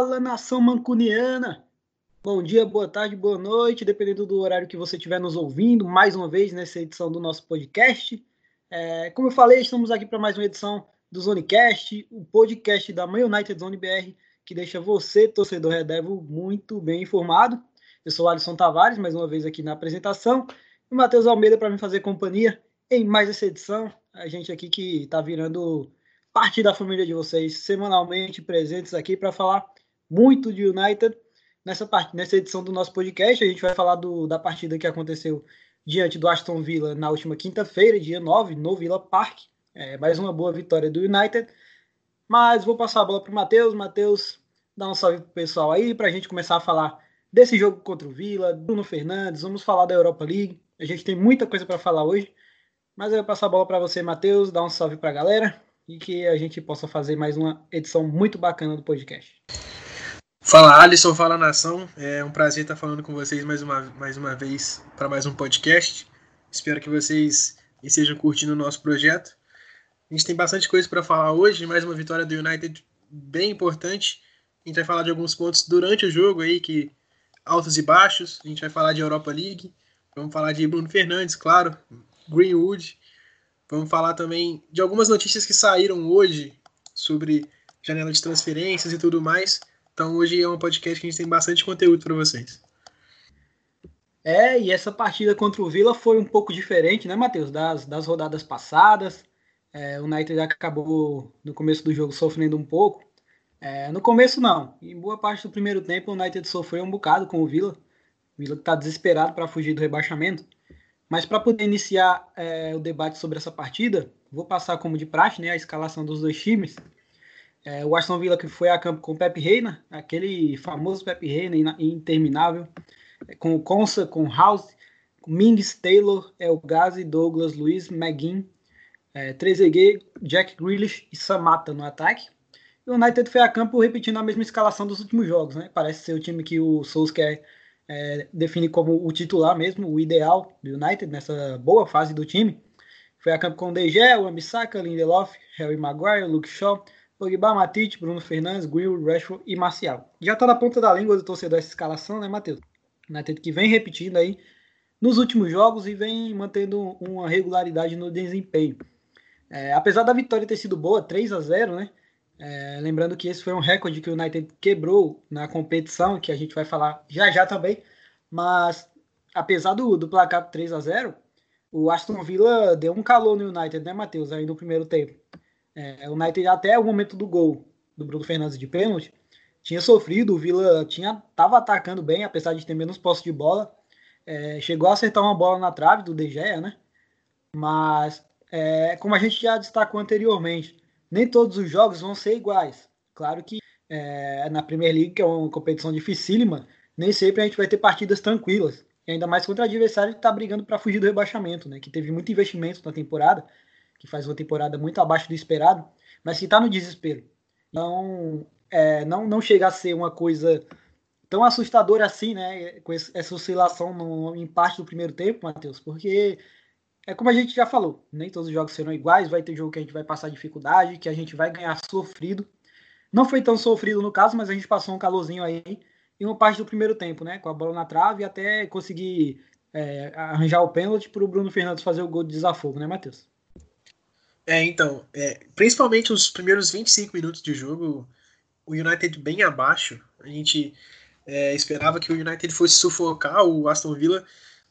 Fala nação mancuniana! Bom dia, boa tarde, boa noite, dependendo do horário que você estiver nos ouvindo, mais uma vez nessa edição do nosso podcast. É, como eu falei, estamos aqui para mais uma edição do Zonecast, o podcast da Man United Zone BR, que deixa você, torcedor Red Devil, muito bem informado. Eu sou o Alisson Tavares, mais uma vez aqui na apresentação, e o Matheus Almeida para me fazer companhia em mais essa edição. A gente aqui que está virando parte da família de vocês, semanalmente presentes aqui para falar muito de United. Nessa, parte, nessa edição do nosso podcast, a gente vai falar do, da partida que aconteceu diante do Aston Villa na última quinta-feira, dia 9, no Villa Park. É, mais uma boa vitória do United. Mas vou passar a bola para o Matheus. Matheus, dá um salve pro pessoal aí para a gente começar a falar desse jogo contra o Villa, Bruno Fernandes, vamos falar da Europa League. A gente tem muita coisa para falar hoje. Mas eu vou passar a bola para você, Matheus, dar um salve para a galera e que a gente possa fazer mais uma edição muito bacana do podcast. Fala Alisson, fala nação. É um prazer estar falando com vocês mais uma, mais uma vez para mais um podcast. Espero que vocês estejam curtindo o nosso projeto. A gente tem bastante coisa para falar hoje, mais uma vitória do United bem importante. A gente vai falar de alguns pontos durante o jogo aí, que altos e baixos. A gente vai falar de Europa League, vamos falar de Bruno Fernandes, claro, Greenwood, Vamos falar também de algumas notícias que saíram hoje sobre janela de transferências e tudo mais. Então hoje é um podcast que a gente tem bastante conteúdo para vocês. É, e essa partida contra o Vila foi um pouco diferente, né, Matheus? Das, das rodadas passadas. É, o United acabou no começo do jogo sofrendo um pouco. É, no começo, não. Em boa parte do primeiro tempo, o United sofreu um bocado com o Vila. O Vila está desesperado para fugir do rebaixamento. Mas para poder iniciar é, o debate sobre essa partida, vou passar como de praxe né, a escalação dos dois times. É, o Aston Villa que foi a campo com o Pep Reina, aquele famoso Pep Reina interminável, é, com o Consa, com House, com Mings, Taylor, Elgazi, Douglas, Luiz, McGinn, é, Trezeguet, Jack Grealish e Samata no ataque. E o United foi a campo repetindo a mesma escalação dos últimos jogos, né? Parece ser o time que o Solskjaer é, define como o titular mesmo, o ideal do United nessa boa fase do time. Foi a campo com DG, Wan-Bissaka, Lindelof, Harry Maguire, Luke Shaw, Pogba, Matite, Bruno Fernandes, Greenwood, Rashford e Marcial. Já está na ponta da língua do torcedor essa escalação, né, Matheus? United que vem repetindo aí nos últimos jogos e vem mantendo uma regularidade no desempenho. É, apesar da vitória ter sido boa, 3 a 0 né? É, lembrando que esse foi um recorde que o United quebrou na competição, que a gente vai falar já já também. Mas, apesar do, do placar 3 a 0 o Aston Villa deu um calor no United, né, Matheus? Aí no primeiro tempo. É, o United, até o momento do gol do Bruno Fernandes de pênalti, tinha sofrido. O Villa tinha, tava atacando bem, apesar de ter menos posse de bola. É, chegou a acertar uma bola na trave do De Gea, né? Mas, é, como a gente já destacou anteriormente, nem todos os jogos vão ser iguais. Claro que é, na Premier League, que é uma competição dificílima, nem sempre a gente vai ter partidas tranquilas. Ainda mais contra adversário que está brigando para fugir do rebaixamento, né? Que teve muito investimento na temporada, que faz uma temporada muito abaixo do esperado, mas que está no desespero. Então, é, não, não chega a ser uma coisa tão assustadora assim, né? Com essa oscilação no, em parte do primeiro tempo, Matheus, porque é como a gente já falou, nem todos os jogos serão iguais, vai ter jogo que a gente vai passar dificuldade, que a gente vai ganhar sofrido. Não foi tão sofrido no caso, mas a gente passou um calorzinho aí em uma parte do primeiro tempo, né? Com a bola na trave e até conseguir é, arranjar o pênalti para o Bruno Fernandes fazer o gol de desafogo, né, Matheus? É, então, é, principalmente os primeiros 25 minutos de jogo, o United bem abaixo. A gente é, esperava que o United fosse sufocar o Aston Villa.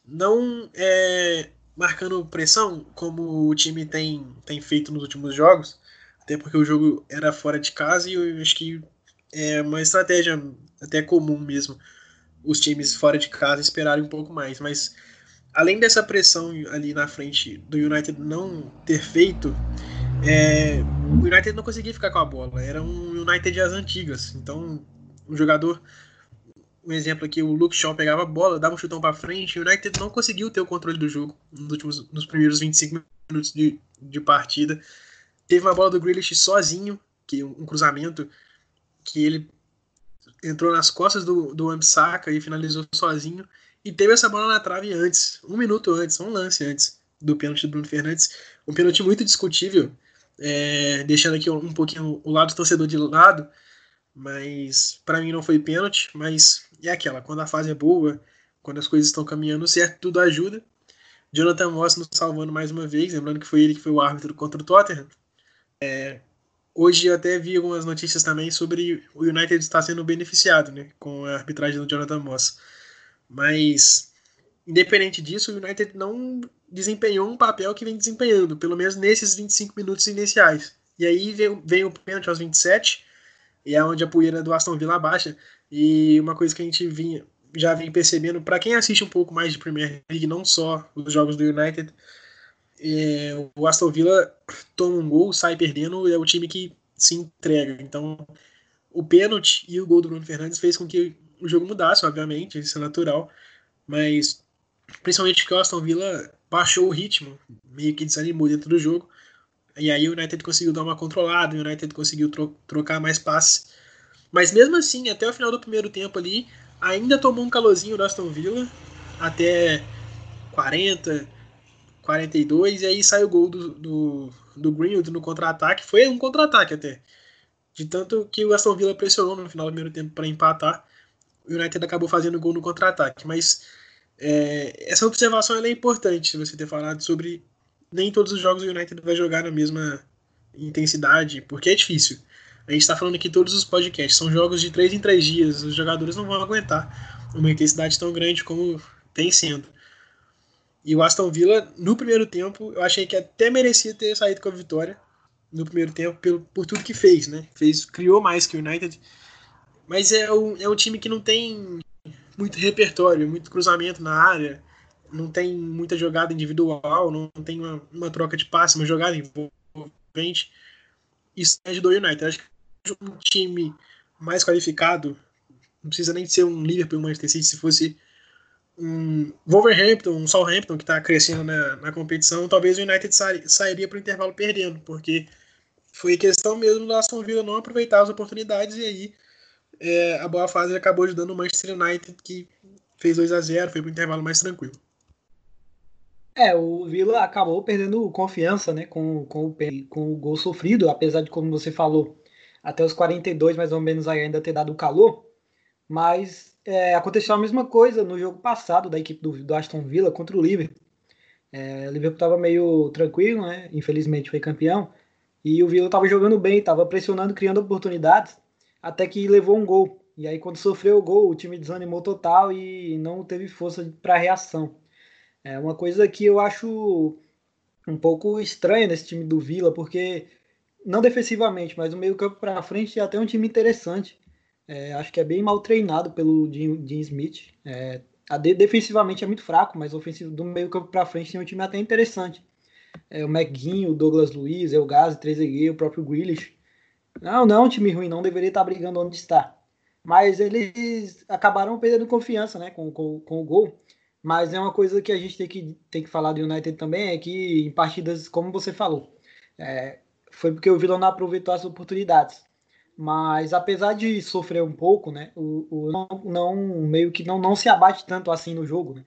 Não é, marcando pressão, como o time tem, tem feito nos últimos jogos, até porque o jogo era fora de casa e eu acho que é uma estratégia até comum mesmo os times fora de casa esperarem um pouco mais, mas além dessa pressão ali na frente do United não ter feito, é, o United não conseguia ficar com a bola, era um United às antigas, então o jogador um exemplo aqui, o Luke Shaw pegava a bola, dava um chutão para frente, o United não conseguiu ter o controle do jogo nos, últimos, nos primeiros 25 minutos de, de partida. Teve uma bola do Grealish sozinho, que um cruzamento que ele entrou nas costas do, do Ambisaka e finalizou sozinho. E teve essa bola na trave antes, um minuto antes, um lance antes do pênalti do Bruno Fernandes. Um pênalti muito discutível, é, deixando aqui um pouquinho o lado do torcedor de lado, mas para mim não foi pênalti, mas é aquela, quando a fase é boa, quando as coisas estão caminhando certo, tudo ajuda. Jonathan Moss nos salvando mais uma vez, lembrando que foi ele que foi o árbitro contra o Tottenham. É, hoje eu até vi algumas notícias também sobre o United estar sendo beneficiado né, com a arbitragem do Jonathan Moss. Mas, independente disso, o United não desempenhou um papel que vem desempenhando, pelo menos nesses 25 minutos iniciais. E aí vem, vem o pênalti aos 27, e é onde a poeira do Aston Villa baixa. E uma coisa que a gente vinha, já vem percebendo, para quem assiste um pouco mais de Premier League, não só os jogos do United, é, o Aston Villa toma um gol, sai perdendo, é o time que se entrega. Então, o pênalti e o gol do Bruno Fernandes fez com que o jogo mudasse, obviamente, isso é natural, mas principalmente porque o Aston Villa baixou o ritmo, meio que desanimou dentro do jogo, e aí o United conseguiu dar uma controlada, o United conseguiu tro trocar mais passes, mas mesmo assim, até o final do primeiro tempo ali, ainda tomou um calorzinho do Aston Villa, até 40, 42, e aí sai o gol do, do, do Greenwood no contra-ataque, foi um contra-ataque até, de tanto que o Aston Villa pressionou no final do primeiro tempo para empatar, o United acabou fazendo gol no contra-ataque. Mas é, essa observação é importante, você ter falado sobre nem todos os jogos o United vai jogar na mesma intensidade, porque é difícil. A gente está falando aqui todos os podcasts, são jogos de 3 em 3 dias, os jogadores não vão aguentar uma intensidade tão grande como tem sendo. E o Aston Villa, no primeiro tempo, eu achei que até merecia ter saído com a vitória no primeiro tempo, pelo, por tudo que fez, né? Fez, criou mais que o United, mas é um, é um time que não tem muito repertório, muito cruzamento na área, não tem muita jogada individual, não tem uma, uma troca de passe, uma jogada envolvente. Isso ajudou o United. Acho que um time mais qualificado, não precisa nem ser um Liverpool, um Manchester City, se fosse um Wolverhampton, um Southampton que está crescendo na, na competição, talvez o United sairia para o intervalo perdendo, porque foi questão mesmo do Aston Villa não aproveitar as oportunidades e aí é, a boa fase acabou ajudando o Manchester United, que fez 2 a 0 foi para o intervalo mais tranquilo. É, o Villa acabou perdendo confiança né, com, com, o, com o gol sofrido, apesar de, como você falou, até os 42 mais ou menos ainda ter dado calor. Mas é, aconteceu a mesma coisa no jogo passado da equipe do, do Aston Villa contra o Liverpool. É, o Liverpool estava meio tranquilo, né? Infelizmente foi campeão. E o Villa estava jogando bem, estava pressionando, criando oportunidades até que levou um gol. E aí, quando sofreu o gol, o time desanimou total e não teve força para reação. É uma coisa que eu acho um pouco estranha nesse time do Vila, porque não defensivamente, mas no meio campo para frente é até um time interessante. É, acho que é bem mal treinado pelo Jim Smith. É, de, defensivamente é muito fraco, mas ofensivo do meio campo para frente tem um time até interessante. É, o McGuinn, o Douglas Luiz, o Trezeguet, o próprio Grealish. Não, não time ruim, não deveria estar brigando onde está. Mas eles acabaram perdendo confiança né, com, com, com o gol. Mas é uma coisa que a gente tem que, tem que falar do United também, é que em partidas, como você falou, é, foi porque o Vila não aproveitou as oportunidades. Mas apesar de sofrer um pouco, né, o, o não, não, meio que não, não se abate tanto assim no jogo, né?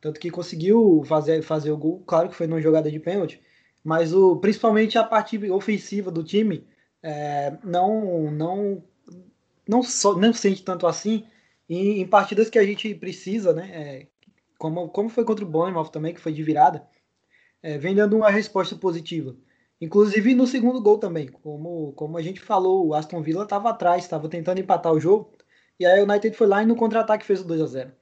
Tanto que conseguiu fazer, fazer o gol, claro que foi numa jogada de pênalti, mas o, principalmente a parte ofensiva do time é, não não não só não sente tanto assim em, em, partidas que a gente precisa, né? É, como, como foi contra o Bournemouth também, que foi de virada, é, vem dando uma resposta positiva. Inclusive no segundo gol também, como, como a gente falou, o Aston Villa estava atrás, estava tentando empatar o jogo, e aí o United foi lá e no contra-ataque fez o 2 a 0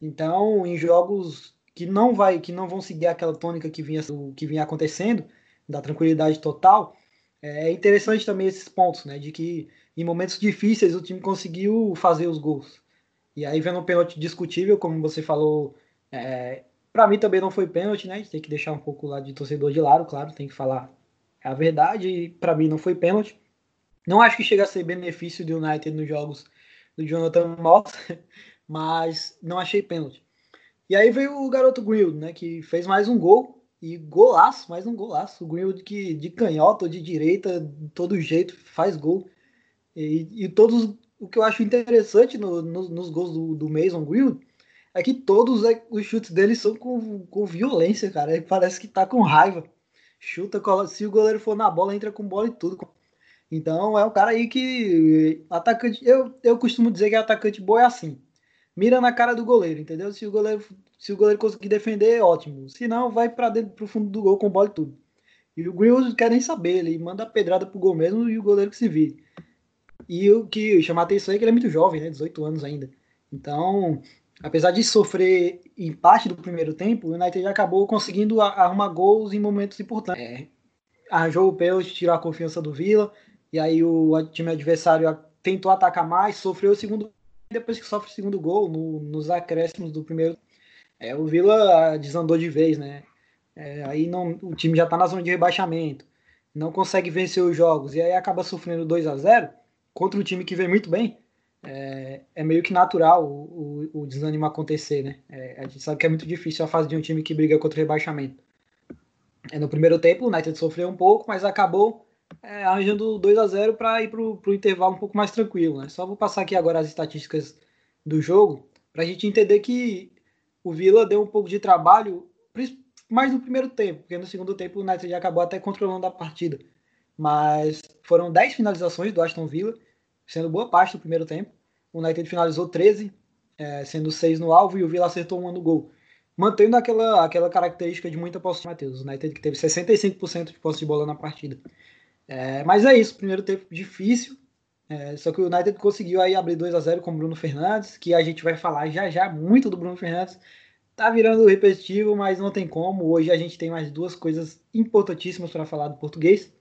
Então, em jogos que não vai, que não vão seguir aquela tônica que vinha, que vinha acontecendo, da tranquilidade total, é interessante também esses pontos, né? De que em momentos difíceis o time conseguiu fazer os gols. E aí vendo um pênalti discutível, como você falou, é, para mim também não foi pênalti, né? A gente tem que deixar um pouco lá de torcedor de lado, claro, tem que falar a verdade. Para mim não foi pênalti. Não acho que chega a ser benefício do United nos jogos do Jonathan Moss, mas não achei pênalti. E aí veio o garoto Grilled, né? Que fez mais um gol e golaço, mais um golaço. O Greenwood que de canhota ou de direita, de todo jeito, faz gol. E, e todos o que eu acho interessante no, no, nos gols do, do Mason Greenwood é que todos é, os chutes dele são com, com violência, cara. Ele parece que tá com raiva. Chuta, se o goleiro for na bola, entra com bola e tudo. Então é um cara aí que atacante, eu, eu costumo dizer que atacante boa é assim. Mira na cara do goleiro, entendeu? Se o goleiro, se o goleiro conseguir defender, ótimo. Se não, vai para dentro pro fundo do gol com bola e tudo. E o Greenwood quer nem saber, ele manda a pedrada pro gol mesmo e o goleiro que se vire. E o que chama a atenção é que ele é muito jovem, né? 18 anos ainda. Então, apesar de sofrer empate do primeiro tempo, o United acabou conseguindo arrumar gols em momentos importantes. É, arranjou o pênalti, tirou a confiança do Vila, e aí o time adversário tentou atacar mais, sofreu o segundo depois que sofre o segundo gol, no, nos acréscimos do primeiro, é, o Vila desandou de vez, né? É, aí não, o time já está na zona de rebaixamento, não consegue vencer os jogos, e aí acaba sofrendo 2 a 0 contra um time que vem muito bem, é, é meio que natural o, o, o desânimo acontecer, né? É, a gente sabe que é muito difícil a fase de um time que briga contra o rebaixamento. É, no primeiro tempo, o United sofreu um pouco, mas acabou é, arranjando 2 a 0 para ir para o intervalo um pouco mais tranquilo. Né? Só vou passar aqui agora as estatísticas do jogo para a gente entender que o Vila deu um pouco de trabalho, mais no primeiro tempo, porque no segundo tempo o United acabou até controlando a partida. Mas foram 10 finalizações do Aston Villa, sendo boa parte do primeiro tempo. O United finalizou 13, é, sendo 6 no alvo, e o Villa acertou um no gol. Mantendo aquela, aquela característica de muita posse de Matheus. O United que teve 65% de posse de bola na partida. É, mas é isso, primeiro tempo difícil. É, só que o United conseguiu aí abrir 2 a 0 com o Bruno Fernandes, que a gente vai falar já já muito do Bruno Fernandes. Tá virando repetitivo, mas não tem como. Hoje a gente tem mais duas coisas importantíssimas para falar do português.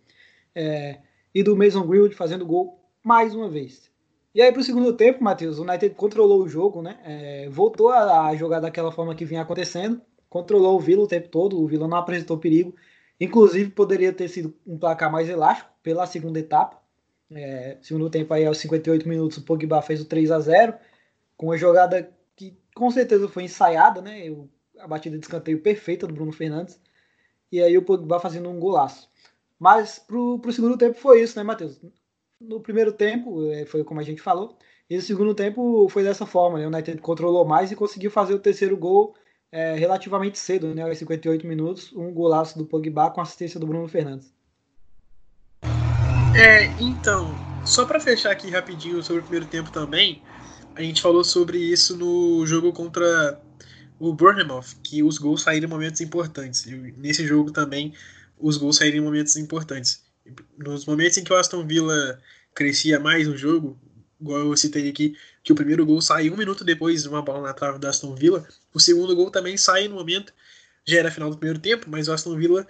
É, e do Mason Greenwood fazendo gol mais uma vez. E aí, para o segundo tempo, Matheus, o United controlou o jogo, né? É, voltou a, a, jogar daquela forma que vinha acontecendo, controlou o Vila o tempo todo, o Vila não apresentou perigo. Inclusive, poderia ter sido um placar mais elástico pela segunda etapa. É, segundo tempo, aí, aos 58 minutos, o Pogba fez o 3 a 0 com uma jogada que com certeza foi ensaiada, né? A batida de escanteio perfeita do Bruno Fernandes. E aí o Pogba fazendo um golaço. Mas pro, pro segundo tempo foi isso, né, Matheus? No primeiro tempo, é, foi como a gente falou, e no segundo tempo foi dessa forma, né? O United controlou mais e conseguiu fazer o terceiro gol é, relativamente cedo, né? Aos 58 minutos, um golaço do Pogba com assistência do Bruno Fernandes. É, então, só para fechar aqui rapidinho sobre o primeiro tempo também, a gente falou sobre isso no jogo contra o Bournemouth, que os gols saíram em momentos importantes. E nesse jogo também os gols saírem em momentos importantes. Nos momentos em que o Aston Villa crescia mais no jogo, igual eu citei aqui, que o primeiro gol sai um minuto depois de uma bola na trave do Aston Villa, o segundo gol também sai no momento, já era final do primeiro tempo, mas o Aston Villa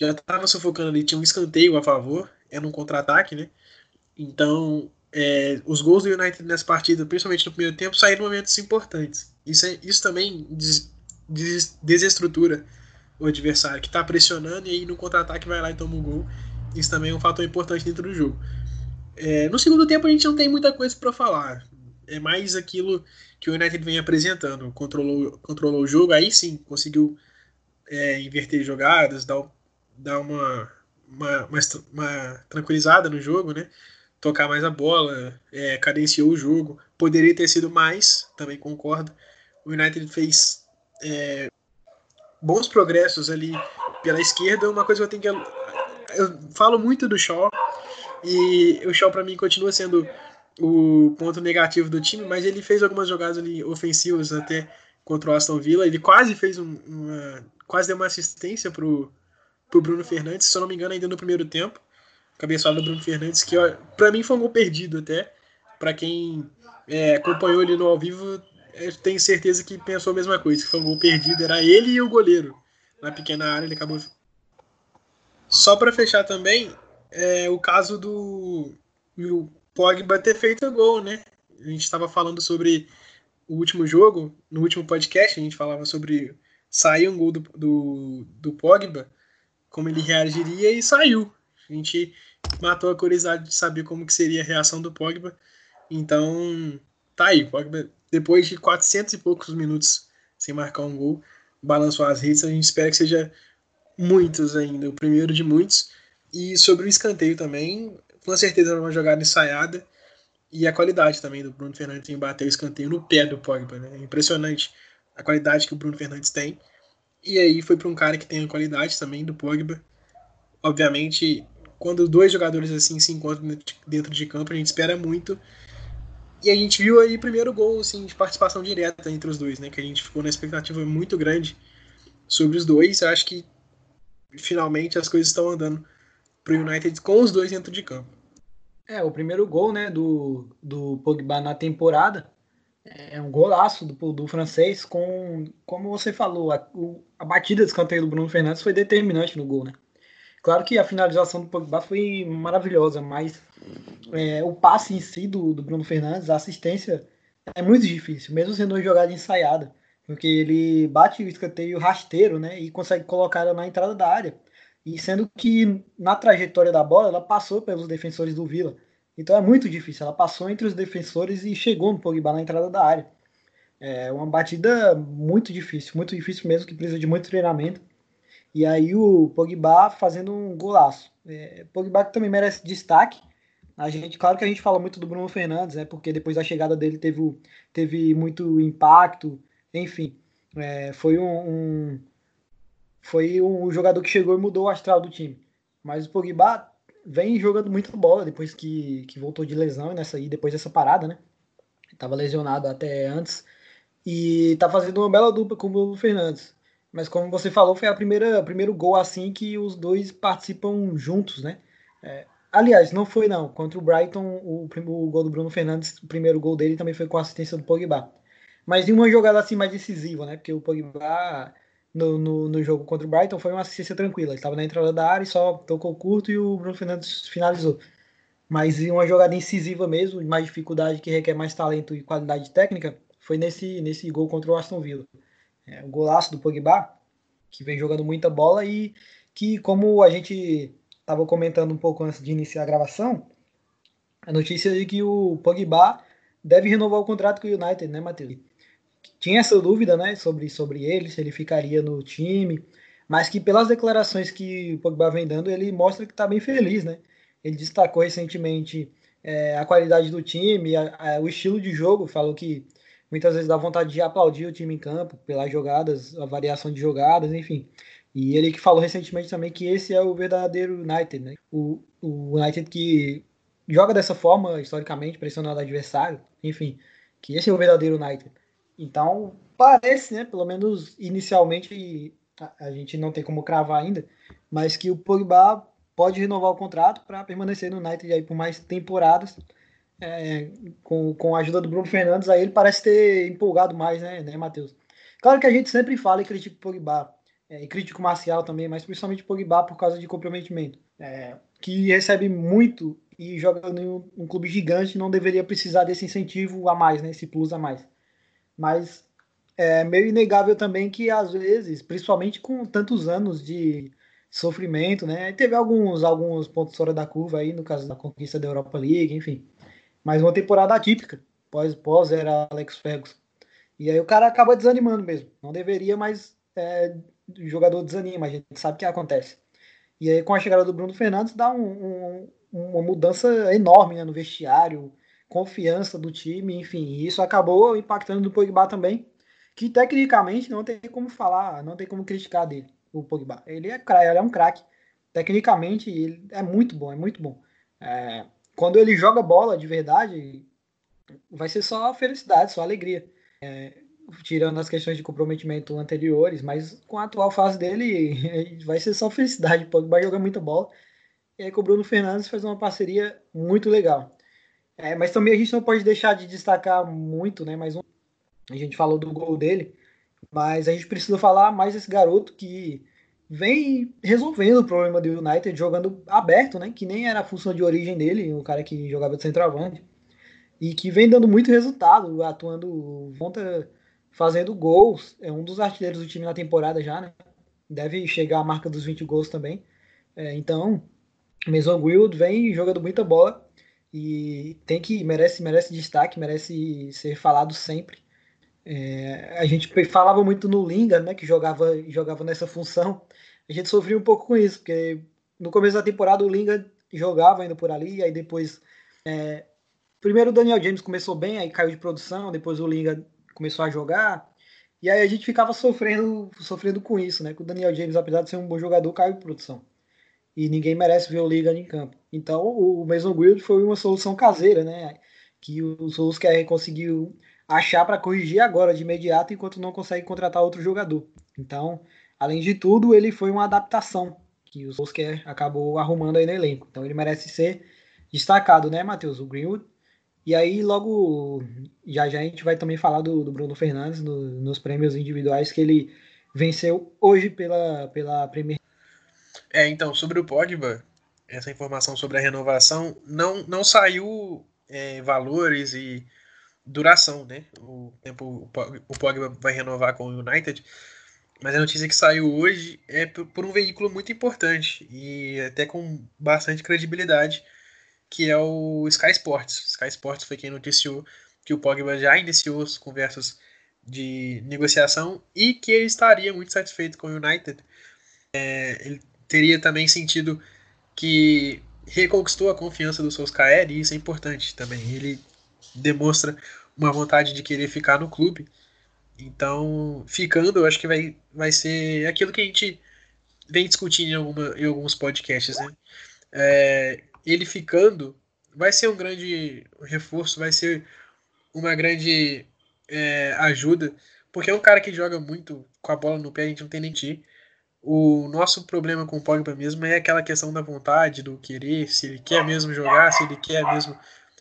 já estava sufocando ali, tinha um escanteio a favor, era um contra-ataque, né? Então, é, os gols do United nessa partida, principalmente no primeiro tempo, saíram em momentos importantes. Isso, é, isso também des, des, desestrutura o adversário que está pressionando e aí no contra-ataque vai lá e toma um gol. Isso também é um fator importante dentro do jogo. É, no segundo tempo a gente não tem muita coisa para falar. É mais aquilo que o United vem apresentando. Controlou, controlou o jogo, aí sim conseguiu é, inverter jogadas, dar, dar uma, uma, uma, uma, tranquilizada no jogo, né? Tocar mais a bola, é, cadenciou o jogo. Poderia ter sido mais, também concordo. O United fez é, bons progressos ali pela esquerda. Uma coisa que eu tenho que. Eu falo muito do Shaw, e o Shaw para mim continua sendo o ponto negativo do time, mas ele fez algumas jogadas ali ofensivas até contra o Aston Villa. Ele quase fez um, uma. quase deu uma assistência pro, pro Bruno Fernandes, se eu não me engano, ainda no primeiro tempo. Cabeçada do Bruno Fernandes, que para mim foi um gol perdido até. Para quem é, acompanhou ele no ao vivo, tenho certeza que pensou a mesma coisa, que foi um gol perdido, era ele e o goleiro. Na pequena área ele acabou. Só para fechar também, é, o caso do o Pogba ter feito gol, né? A gente estava falando sobre o último jogo, no último podcast, a gente falava sobre sair um gol do, do, do Pogba, como ele reagiria e saiu. A gente matou a curiosidade de saber como que seria a reação do Pogba. Então, tá aí. Pogba, depois de 400 e poucos minutos sem marcar um gol, balançou as redes. A gente espera que seja muitos ainda, o primeiro de muitos. E sobre o escanteio também, com certeza era uma jogada ensaiada. E a qualidade também do Bruno Fernandes em bater o escanteio no pé do Pogba. Né? É impressionante a qualidade que o Bruno Fernandes tem. E aí foi para um cara que tem a qualidade também do Pogba. Obviamente, quando dois jogadores assim se encontram dentro de campo, a gente espera muito. E a gente viu aí o primeiro gol assim, de participação direta entre os dois, né? Que a gente ficou na expectativa muito grande sobre os dois. Eu acho que finalmente as coisas estão andando para o United com os dois dentro de campo. É, o primeiro gol né, do, do Pogba na temporada é um golaço do, do francês com, como você falou, a, o, a batida de escanteio do Bruno Fernandes foi determinante no gol, né? Claro que a finalização do Pogba foi maravilhosa, mas é, o passe em si do, do Bruno Fernandes, a assistência, é muito difícil, mesmo sendo uma jogada ensaiada, porque ele bate o escanteio rasteiro, né, e consegue colocar ela na entrada da área, e sendo que na trajetória da bola ela passou pelos defensores do Vila, então é muito difícil, ela passou entre os defensores e chegou no Pogba na entrada da área. É uma batida muito difícil, muito difícil mesmo, que precisa de muito treinamento. E aí o Pogba fazendo um golaço. É, Pogba também merece destaque. A gente, claro que a gente fala muito do Bruno Fernandes, né? Porque depois da chegada dele teve, teve muito impacto. Enfim, é, foi um, um, foi um jogador que chegou e mudou o astral do time. Mas o Pogba vem jogando muita bola depois que, que voltou de lesão nessa aí, depois dessa parada, né? Tava lesionado até antes e tá fazendo uma bela dupla com o Bruno Fernandes. Mas como você falou, foi a primeira primeiro gol assim que os dois participam juntos, né? É, aliás, não foi não. Contra o Brighton, o, o gol do Bruno Fernandes, o primeiro gol dele também foi com assistência do Pogba. Mas em uma jogada assim mais decisiva, né? Porque o Pogba no, no, no, jogo contra o Brighton foi uma assistência tranquila. Ele estava na entrada da área e só tocou curto e o Bruno Fernandes finalizou. Mas uma jogada incisiva mesmo, mais dificuldade que requer mais talento e qualidade técnica, foi nesse, nesse gol contra o Aston Villa. É, o golaço do Pogba, que vem jogando muita bola e que, como a gente estava comentando um pouco antes de iniciar a gravação, a notícia é que o Pogba deve renovar o contrato com o United, né, Matheus? Tinha essa dúvida, né, sobre, sobre ele, se ele ficaria no time, mas que pelas declarações que o Pogba vem dando, ele mostra que está bem feliz, né? Ele destacou recentemente é, a qualidade do time, a, a, o estilo de jogo, falou que muitas vezes dá vontade de aplaudir o time em campo pelas jogadas, a variação de jogadas, enfim. E ele que falou recentemente também que esse é o verdadeiro United, né? O, o United que joga dessa forma, historicamente, pressionando o adversário, enfim, que esse é o verdadeiro United. Então, parece, né, pelo menos inicialmente, a, gente não tem como cravar ainda, mas que o Pogba pode renovar o contrato para permanecer no United aí por mais temporadas é, com, com a ajuda do Bruno Fernandes, aí ele parece ter empolgado mais, né, né Matheus? Claro que a gente sempre fala e critica o Pogba, é, e critica o Marcial também, mas principalmente o Pogba por causa de comprometimento, é, que recebe muito e joga em um, um, clube gigante não deveria precisar desse incentivo a mais, né, esse plus a mais. Mas é meio inegável também que às vezes, principalmente com tantos anos de sofrimento, né, teve alguns, alguns pontos fora da curva aí, no caso da conquista da Europa League, enfim, mas uma temporada atípica, pós, pós era Alex Ferguson. E aí o cara acaba desanimando mesmo. Não deveria, mas é, o jogador desanima, a gente sabe o que acontece. E aí com a chegada do Bruno Fernandes dá um, um, uma mudança enorme né, no vestiário, confiança do time, enfim. Isso acabou impactando no Pogba também, que tecnicamente não tem como falar, não tem como criticar dele, o Pogba. Ele é, ele é um craque. Tecnicamente ele é muito bom, é muito bom. É, quando ele joga bola de verdade, vai ser só felicidade, só alegria. É, tirando as questões de comprometimento anteriores, mas com a atual fase dele, vai ser só felicidade. Pogba joga muita bola. E aí com o Bruno Fernandes faz uma parceria muito legal. É, mas também a gente não pode deixar de destacar muito, né? Mais um, a gente falou do gol dele, mas a gente precisa falar mais desse garoto que vem resolvendo o problema do United jogando aberto, né? Que nem era a função de origem dele, o cara que jogava de centroavante. E que vem dando muito resultado, atuando, volta fazendo gols. É um dos artilheiros do time na temporada já, né? Deve chegar à marca dos 20 gols também. É, então, Mason Greenwood vem jogando muita bola e tem que merece merece destaque, merece ser falado sempre. É, a gente falava muito no Linga, né, que jogava jogava nessa função. A gente sofria um pouco com isso, porque no começo da temporada o Linga jogava ainda por ali, aí depois é, primeiro o Daniel James começou bem, aí caiu de produção, depois o Linga começou a jogar. E aí a gente ficava sofrendo sofrendo com isso, né? Que o Daniel James, apesar de ser um bom jogador, caiu de produção. E ninguém merece ver o Liga em campo. Então, o Mason Greenwood foi uma solução caseira, né? Que o Solskjaer conseguiu achar para corrigir agora de imediato, enquanto não consegue contratar outro jogador. Então, além de tudo, ele foi uma adaptação que o Solskjaer acabou arrumando aí no elenco. Então, ele merece ser destacado, né, Matheus? O Greenwood. E aí, logo, já já a gente vai também falar do, do Bruno Fernandes no, nos prêmios individuais que ele venceu hoje pela, pela Premier. É, então, sobre o Pogba, essa informação sobre a renovação, não, não saiu é, valores e duração, né? O tempo o Pogba vai renovar com o United, mas a notícia que saiu hoje é por um veículo muito importante e até com bastante credibilidade, que é o Sky Sports. Sky Sports foi quem noticiou que o Pogba já iniciou as conversas de negociação e que ele estaria muito satisfeito com o United. É, ele teria também sentido que reconquistou a confiança do Solskjaer e isso é importante também. Ele demonstra uma vontade de querer ficar no clube. Então, ficando, eu acho que vai, vai ser aquilo que a gente vem discutindo em, alguma, em alguns podcasts, né? É, ele ficando vai ser um grande reforço, vai ser uma grande é, ajuda, porque é um cara que joga muito com a bola no pé, a gente não tem nem ti. O nosso problema com o Pogba mesmo é aquela questão da vontade, do querer, se ele quer mesmo jogar, se ele quer mesmo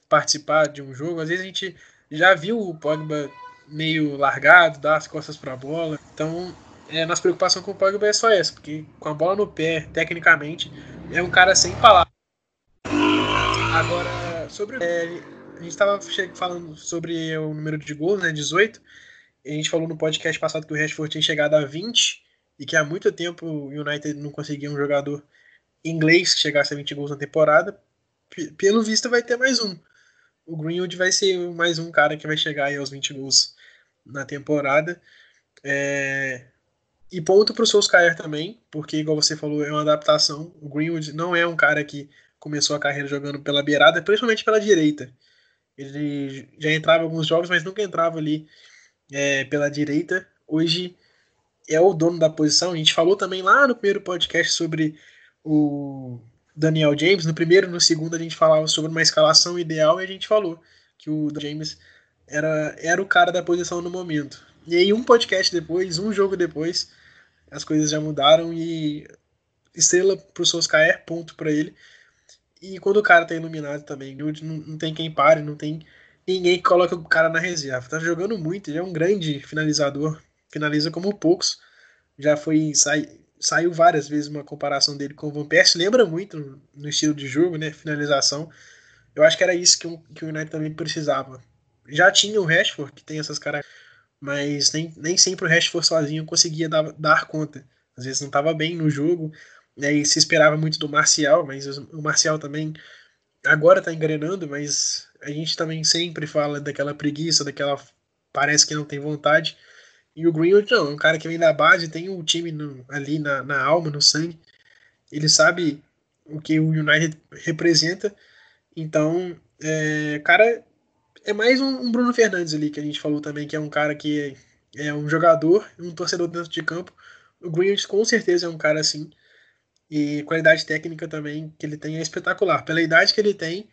participar de um jogo. Às vezes a gente já viu o Pogba meio largado, dar as costas para a bola. Então, é, nossa preocupação com o Pogba é só essa, porque com a bola no pé, tecnicamente, é um cara sem palavras. Agora, sobre. É, a gente estava falando sobre o número de gols, né? 18. A gente falou no podcast passado que o Rashford tinha chegado a 20 e que há muito tempo o United não conseguia um jogador inglês que chegasse a 20 gols na temporada. Pelo visto, vai ter mais um. O Greenwood vai ser mais um cara que vai chegar aos 20 gols na temporada. É... E ponto para o Solskjaer também, porque, igual você falou, é uma adaptação. O Greenwood não é um cara que começou a carreira jogando pela beirada, principalmente pela direita. Ele já entrava em alguns jogos, mas nunca entrava ali é, pela direita. Hoje é o dono da posição. A gente falou também lá no primeiro podcast sobre o Daniel James. No primeiro e no segundo a gente falava sobre uma escalação ideal e a gente falou que o James era, era o cara da posição no momento. E aí um podcast depois, um jogo depois, as coisas já mudaram e estrela pro Solskjaer, ponto para ele. E quando o cara tá iluminado também, não, não tem quem pare, não tem ninguém que coloque o cara na reserva. Tá jogando muito, ele é um grande finalizador, finaliza como poucos. Já foi sai, saiu várias vezes uma comparação dele com o Van Persie, lembra muito no estilo de jogo, né, finalização. Eu acho que era isso que, um, que o United também precisava. Já tinha o Rashford, que tem essas caras, mas nem, nem sempre o Rashford sozinho conseguia dar, dar conta. Às vezes não estava bem no jogo, né, e se esperava muito do Marcial, mas o Marcial também agora está engrenando, mas a gente também sempre fala daquela preguiça, daquela parece que não tem vontade. E o Greenwood não, é um cara que vem da base, tem o um time no, ali na, na alma, no sangue. Ele sabe o que o United representa. Então, é, cara, é mais um, um, Bruno Fernandes ali que a gente falou também, que é um cara que é, é um jogador, um torcedor dentro de campo. O Greenwood com certeza é um cara assim. E qualidade técnica também que ele tem é espetacular. Pela idade que ele tem,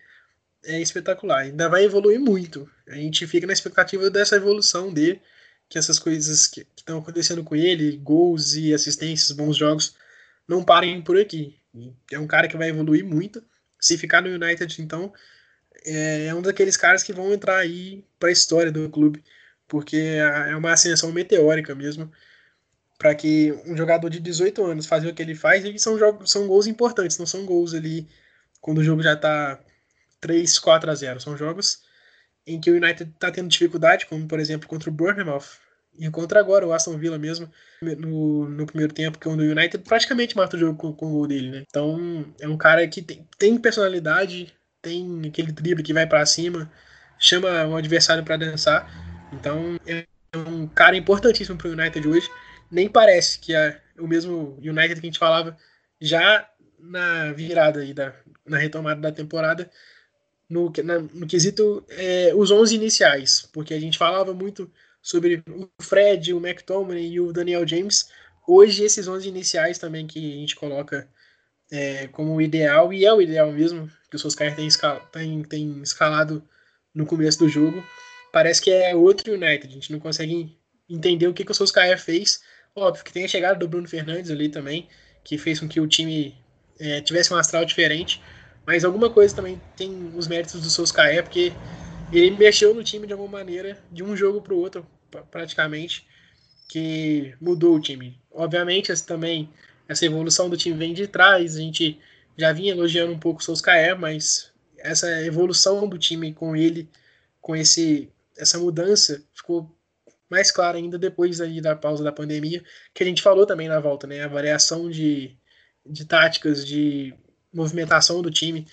é espetacular. Ainda vai evoluir muito. A gente fica na expectativa dessa evolução dele que essas coisas que estão acontecendo com ele, gols e assistências, bons jogos, não parem por aqui. É um cara que vai evoluir muito. Se ficar no United, então, é, é um daqueles caras que vão entrar aí para a história do clube, porque é uma ascensão meteórica mesmo. Para que um jogador de 18 anos fazer o que ele faz, e são, jogos, são gols importantes, não são gols ali quando o jogo já está 3, 4 a 0. São jogos em que o United está tendo dificuldade, como por exemplo contra o Bournemouth, e contra agora o Aston Villa mesmo, no, no primeiro tempo, que o United praticamente mata o jogo com, com o gol dele, né? Então é um cara que tem, tem personalidade, tem aquele drible que vai para cima, chama o adversário para dançar. Então é um cara importantíssimo para o United hoje. Nem parece que é o mesmo United que a gente falava já na virada aí da, na retomada da temporada no, na, no quesito é, os 11 iniciais, porque a gente falava muito sobre o Fred, o McTominay e o Daniel James. Hoje, esses 11 iniciais também que a gente coloca é, como ideal, e é o ideal mesmo, que o Solskjaer tem, escal, tem, tem escalado no começo do jogo. Parece que é outro United, a gente não consegue entender o que, que o Solskjaer fez. Óbvio que tem a chegada do Bruno Fernandes ali também, que fez com que o time é, tivesse um astral diferente, mas alguma coisa também tem os méritos do Solskjaer, porque ele mexeu no time de alguma maneira, de um jogo para o outro, praticamente, que mudou o time. Obviamente, essa, também essa evolução do time vem de trás, a gente já vinha elogiando um pouco o Solskjaer, mas essa evolução do time com ele, com esse essa mudança, ficou mais clara ainda depois aí da pausa da pandemia, que a gente falou também na volta, né? A variação de, de táticas, de movimentação do time,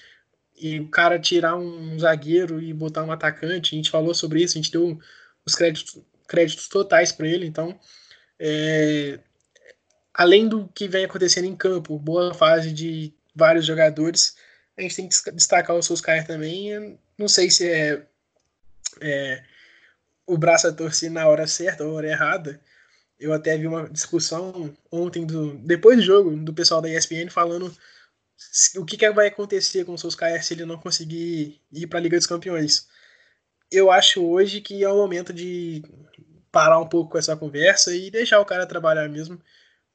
e o cara tirar um zagueiro e botar um atacante, a gente falou sobre isso, a gente deu os créditos, créditos totais para ele, então é, além do que vem acontecendo em campo, boa fase de vários jogadores, a gente tem que destacar o Solskjaer também, não sei se é, é o braço a torcer na hora certa ou hora errada, eu até vi uma discussão ontem, do, depois do jogo, do pessoal da ESPN falando o que, que vai acontecer com o Solskjaer se ele não conseguir ir para a Liga dos Campeões. Eu acho hoje que é o momento de parar um pouco com essa conversa e deixar o cara trabalhar mesmo,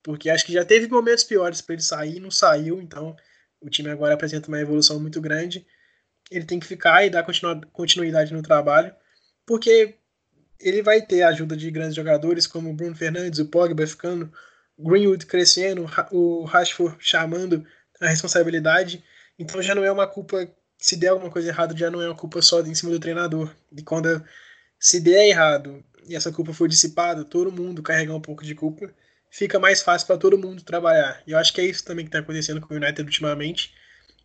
porque acho que já teve momentos piores para ele sair, não saiu, então o time agora apresenta uma evolução muito grande. Ele tem que ficar e dar continuidade no trabalho, porque ele vai ter a ajuda de grandes jogadores como o Bruno Fernandes, o Pogba ficando, Greenwood crescendo, o Rashford chamando a responsabilidade. Então já não é uma culpa, se der alguma coisa errada, já não é uma culpa só em cima do treinador. E quando se der errado e essa culpa for dissipada, todo mundo carregar um pouco de culpa, fica mais fácil para todo mundo trabalhar. E eu acho que é isso também que está acontecendo com o United ultimamente.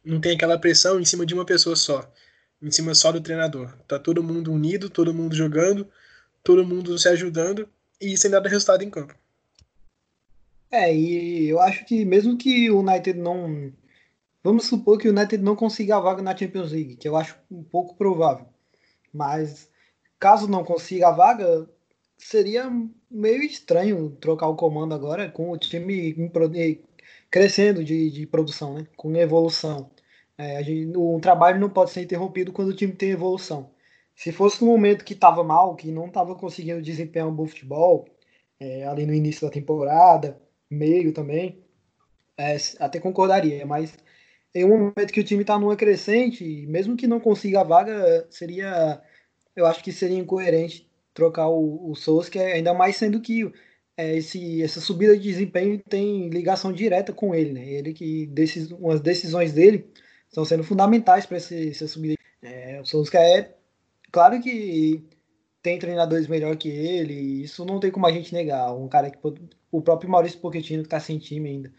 Não tem aquela pressão em cima de uma pessoa só, em cima só do treinador. Tá todo mundo unido, todo mundo jogando, todo mundo se ajudando e sem dar resultado em campo. É, e eu acho que mesmo que o United não. Vamos supor que o United não consiga a vaga na Champions League, que eu acho um pouco provável. Mas caso não consiga a vaga, seria meio estranho trocar o comando agora com o time crescendo de, de produção, né? com evolução. É, gente, o trabalho não pode ser interrompido quando o time tem evolução. Se fosse no momento que estava mal, que não estava conseguindo desempenhar um bom futebol, é, ali no início da temporada, meio também, é, até concordaria, mas em um momento que o time está numa crescente, mesmo que não consiga a vaga, seria, eu acho que seria incoerente trocar o, o Souza, que é ainda mais sendo que é, esse, essa subida de desempenho tem ligação direta com ele, né? Ele que decis, umas decisões dele estão sendo fundamentais para essa subida. É, o Souza é claro que tem treinadores melhor que ele, isso não tem como a gente negar. Um cara que o próprio Maurício Pochettino está sem time ainda.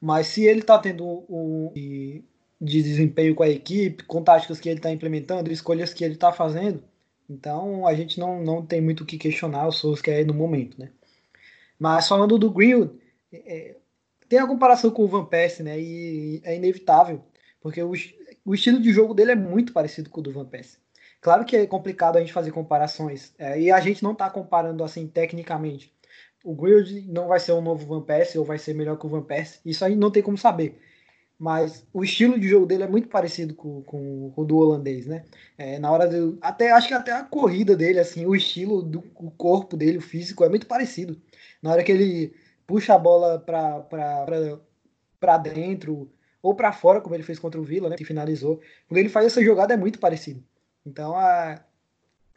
Mas se ele está tendo um, de, de desempenho com a equipe, com táticas que ele está implementando, escolhas que ele está fazendo, então a gente não, não tem muito o que questionar o Souza que é no momento, né? Mas falando do Greenwood, é, tem a comparação com o Van Persie, né? E é inevitável, porque o, o estilo de jogo dele é muito parecido com o do Van Persie. Claro que é complicado a gente fazer comparações, é, e a gente não está comparando assim tecnicamente. O Grilled não vai ser um novo Van Persie ou vai ser melhor que o Van Persie, isso aí não tem como saber. Mas o estilo de jogo dele é muito parecido com, com, com o do holandês, né? É, na hora do. Até, acho que até a corrida dele, assim, o estilo do o corpo dele, o físico, é muito parecido. Na hora que ele puxa a bola para dentro ou para fora, como ele fez contra o Vila, né? Que finalizou. Quando ele faz essa jogada é muito parecido. Então, a,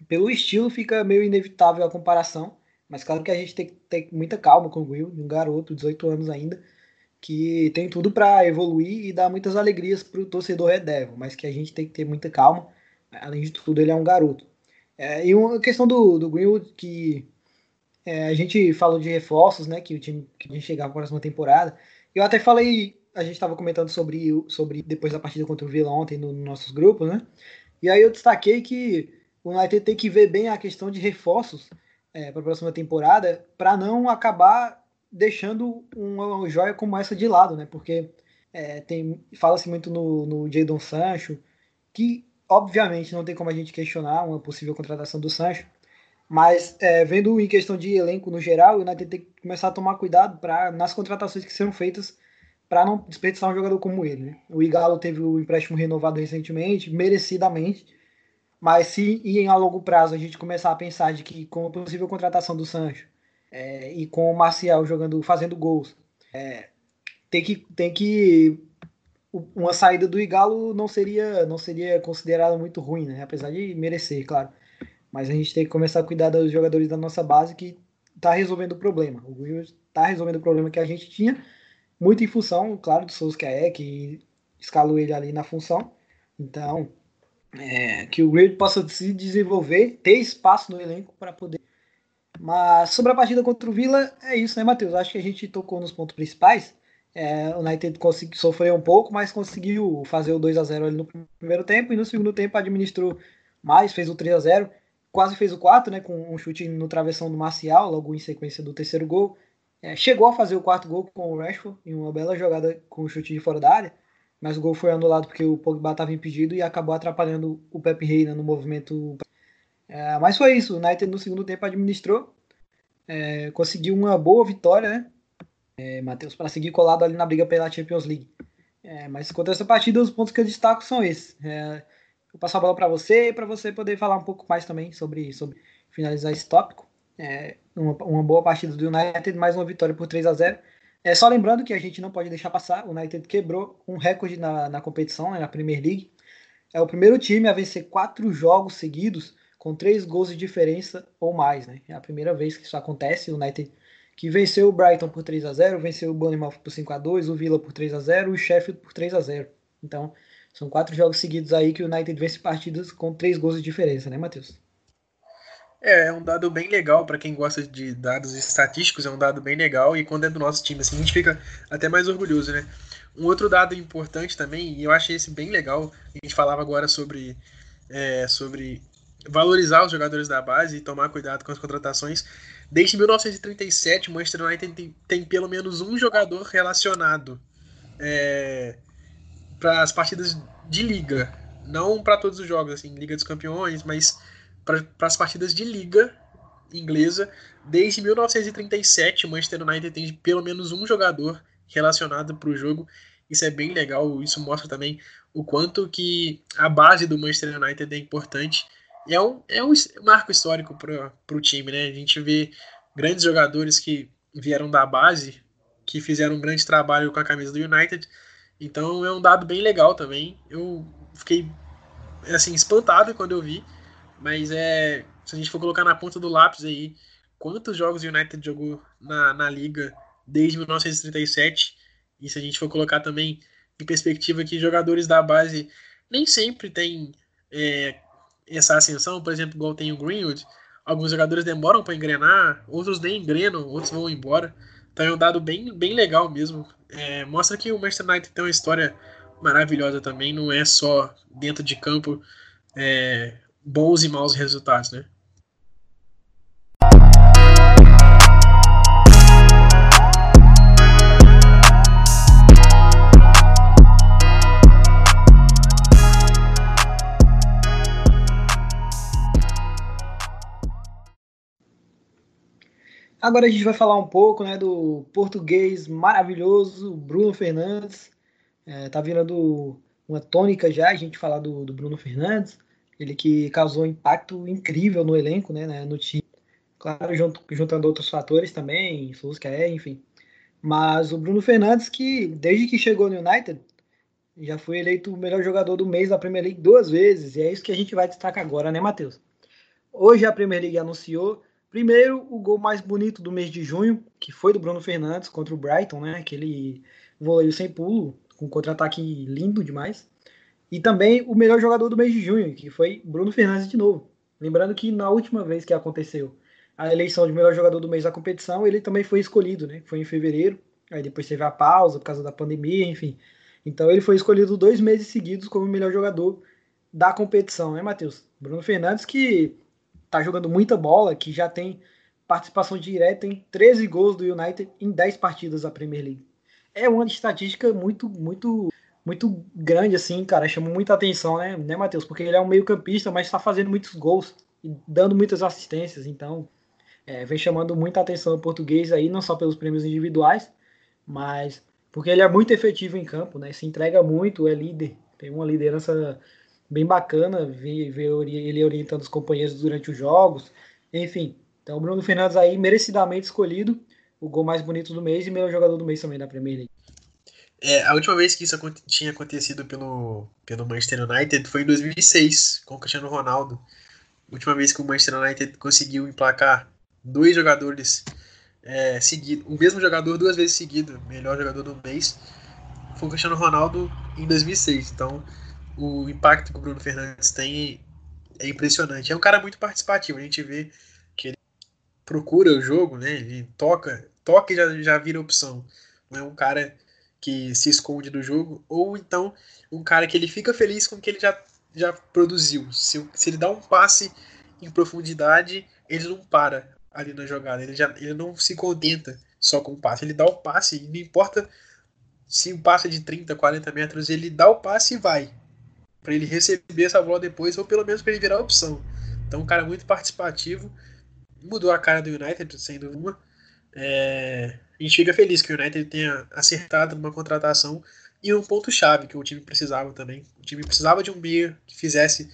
pelo estilo, fica meio inevitável a comparação. Mas claro que a gente tem que ter muita calma com o Will, um garoto, 18 anos ainda, que tem tudo para evoluir e dar muitas alegrias para o torcedor Red Devil, mas que a gente tem que ter muita calma. Além de tudo, ele é um garoto. É, e uma questão do, do Greenwood, que é, a gente falou de reforços, né, que o time que a gente chegava a próxima temporada. Eu até falei, a gente estava comentando sobre, sobre depois da partida contra o Vila ontem no, nos nossos grupos, né? E aí eu destaquei que o United tem que ver bem a questão de reforços é, para a próxima temporada para não acabar deixando uma joia como essa de lado, né? Porque é, tem fala-se muito no, no Jadon Sancho, que obviamente não tem como a gente questionar uma possível contratação do Sancho, mas é, vendo em questão de elenco no geral, o United tem que começar a tomar cuidado para nas contratações que serão feitas para não desperdiçar um jogador como ele. Né? O Igalo teve o empréstimo renovado recentemente, merecidamente, mas se em a longo prazo a gente começar a pensar de que com a possível contratação do Sancho é, e com o Marcial jogando, fazendo gols, é, tem que tem que uma saída do Igalo não seria não seria considerada muito ruim, né? Apesar de merecer, claro. Mas a gente tem que começar a cuidar dos jogadores da nossa base que está resolvendo o problema. O Williams está resolvendo o problema que a gente tinha, muito em função, claro, do Souza que escalou ele ali na função. Então, é, que o Grade possa se desenvolver, ter espaço no elenco para poder. Mas sobre a partida contra o Vila, é isso, né, Matheus? Acho que a gente tocou nos pontos principais. É, o United conseguiu sofrer um pouco, mas conseguiu fazer o 2 a 0 ali no primeiro tempo e no segundo tempo administrou mais, fez o 3 a 0 quase fez o 4, né, com um chute no travessão do Marcial, logo em sequência do terceiro gol. É, chegou a fazer o quarto gol com o Rashford, em uma bela jogada com o chute de fora da área, mas o gol foi anulado porque o Pogba estava impedido e acabou atrapalhando o Pepe Reina no movimento. É, mas foi isso, o United no segundo tempo administrou, é, conseguiu uma boa vitória, né, é, Matheus, para seguir colado ali na briga pela Champions League. É, mas contra essa partida, os pontos que eu destaco são esses. É, vou passar a bola para você, para você poder falar um pouco mais também sobre, sobre finalizar esse tópico. É, uma, uma, boa partida do United, mais uma vitória por 3 a 0 é, Só lembrando que a gente não pode deixar passar, o United quebrou um recorde na, na competição, né, na Premier League. É o primeiro time a vencer quatro jogos seguidos com três gols de diferença ou mais. Né? É a primeira vez que isso acontece. O United que venceu o Brighton por 3 a 0 venceu o Bournemouth por 5 a 2 o Villa por 3 a 0 e o Sheffield por 3 a 0 Então, são quatro jogos seguidos aí que o United vence partidas com três gols de diferença, né, Matheus? É, é um dado bem legal para quem gosta de dados estatísticos, é um dado bem legal e quando é do nosso time, assim, a gente fica até mais orgulhoso, né? Um outro dado importante também, e eu achei esse bem legal, a gente falava agora sobre, é, sobre valorizar os jogadores da base e tomar cuidado com as contratações. Desde 1937, o Manchester United tem, tem pelo menos um jogador relacionado é, para as partidas de liga. Não para todos os jogos, assim, Liga dos Campeões, mas para as partidas de liga inglesa. Desde 1937, o Manchester United tem pelo menos um jogador relacionado para o jogo. Isso é bem legal, isso mostra também o quanto que a base do Manchester United é importante é um, é um marco histórico para o time, né? A gente vê grandes jogadores que vieram da base, que fizeram um grande trabalho com a camisa do United. Então é um dado bem legal também. Eu fiquei assim espantado quando eu vi, mas é se a gente for colocar na ponta do lápis aí quantos jogos o United jogou na, na liga desde 1937 e se a gente for colocar também em perspectiva que jogadores da base nem sempre têm é, essa ascensão, por exemplo, igual tem o Greenwood, alguns jogadores demoram para engrenar, outros nem engrenam, outros vão embora. Então é um dado bem, bem legal mesmo. É, mostra que o Manchester United tem uma história maravilhosa também, não é só dentro de campo é, bons e maus resultados, né? Agora a gente vai falar um pouco né, do português maravilhoso, Bruno Fernandes. É, tá virando uma tônica já a gente falar do, do, Bruno Fernandes. Ele que causou um impacto incrível no elenco, né, né no time. Claro, junto, juntando outros fatores também, é, enfim. Mas o Bruno Fernandes, que desde que chegou no United, já foi eleito o melhor jogador do mês da Premier League duas vezes. E é isso que a gente vai destacar agora, né, Matheus? Hoje a Premier League anunciou Primeiro, o gol mais bonito do mês de junho, que foi do Bruno Fernandes contra o Brighton, né? Aquele voleio sem pulo, com contra-ataque lindo demais. E também o melhor jogador do mês de junho, que foi Bruno Fernandes de novo. Lembrando que na última vez que aconteceu a eleição de melhor jogador do mês da competição, ele também foi escolhido, né? Foi em fevereiro, aí depois teve a pausa por causa da pandemia, enfim. Então ele foi escolhido dois meses seguidos como o melhor jogador da competição, né, Matheus? Bruno Fernandes que tá jogando muita bola, que já tem participação direta em 13 gols do United em 10 partidas da Premier League. É uma estatística muito, muito, muito grande, assim, cara. Chama muita atenção, né, né Matheus? Porque ele é um meio-campista, mas está fazendo muitos gols e dando muitas assistências. Então, é, vem chamando muita atenção o português aí, não só pelos prêmios individuais, mas porque ele é muito efetivo em campo, né? Se entrega muito, é líder, tem uma liderança bem bacana, ver ele orientando os companheiros durante os jogos, enfim. Então, o Bruno Fernandes aí merecidamente escolhido, o gol mais bonito do mês e melhor jogador do mês também da Premier League. É, a última vez que isso tinha acontecido pelo, pelo Manchester United foi em 2006, com o Cristiano Ronaldo. A última vez que o Manchester United conseguiu emplacar dois jogadores é, seguidos, o mesmo jogador duas vezes seguido, melhor jogador do mês, foi o Cristiano Ronaldo em 2006. Então, o impacto que o Bruno Fernandes tem é impressionante. É um cara muito participativo. A gente vê que ele procura o jogo, né? Ele toca, toca e já, já vira opção. Não é um cara que se esconde do jogo, ou então um cara que ele fica feliz com o que ele já, já produziu. Se, se ele dá um passe em profundidade, ele não para ali na jogada. Ele, já, ele não se contenta só com o passe. Ele dá o passe, não importa se o passe é de 30, 40 metros, ele dá o passe e vai. para ele receber essa bola depois, ou pelo menos para ele virar opção. Então, um cara muito participativo. Mudou a cara do United, sem dúvida. É, a gente fica feliz que o United tenha acertado numa contratação e um ponto-chave que o time precisava também. O time precisava de um meia que fizesse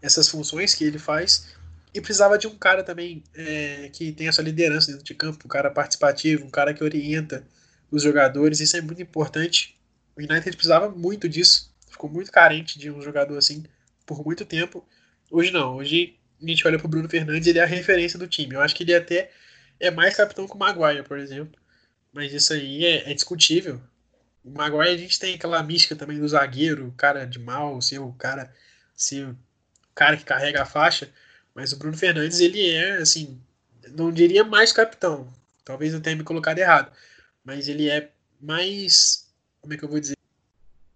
essas funções que ele faz e precisava de um cara também é, que tenha essa liderança dentro de campo, um cara participativo, um cara que orienta os jogadores. Isso é muito importante. O United precisava muito disso, ficou muito carente de um jogador assim por muito tempo. Hoje não, hoje a gente olha para o Bruno Fernandes, ele é a referência do time. Eu acho que ele até é mais capitão que o Maguire, por exemplo. Mas isso aí é, é discutível. O Maguire a gente tem aquela mística também do zagueiro, o cara de mal, ser o cara, ser o cara que carrega a faixa. Mas o Bruno Fernandes, ele é, assim, não diria mais capitão. Talvez eu tenha me colocado errado. Mas ele é mais. Como é que eu vou dizer?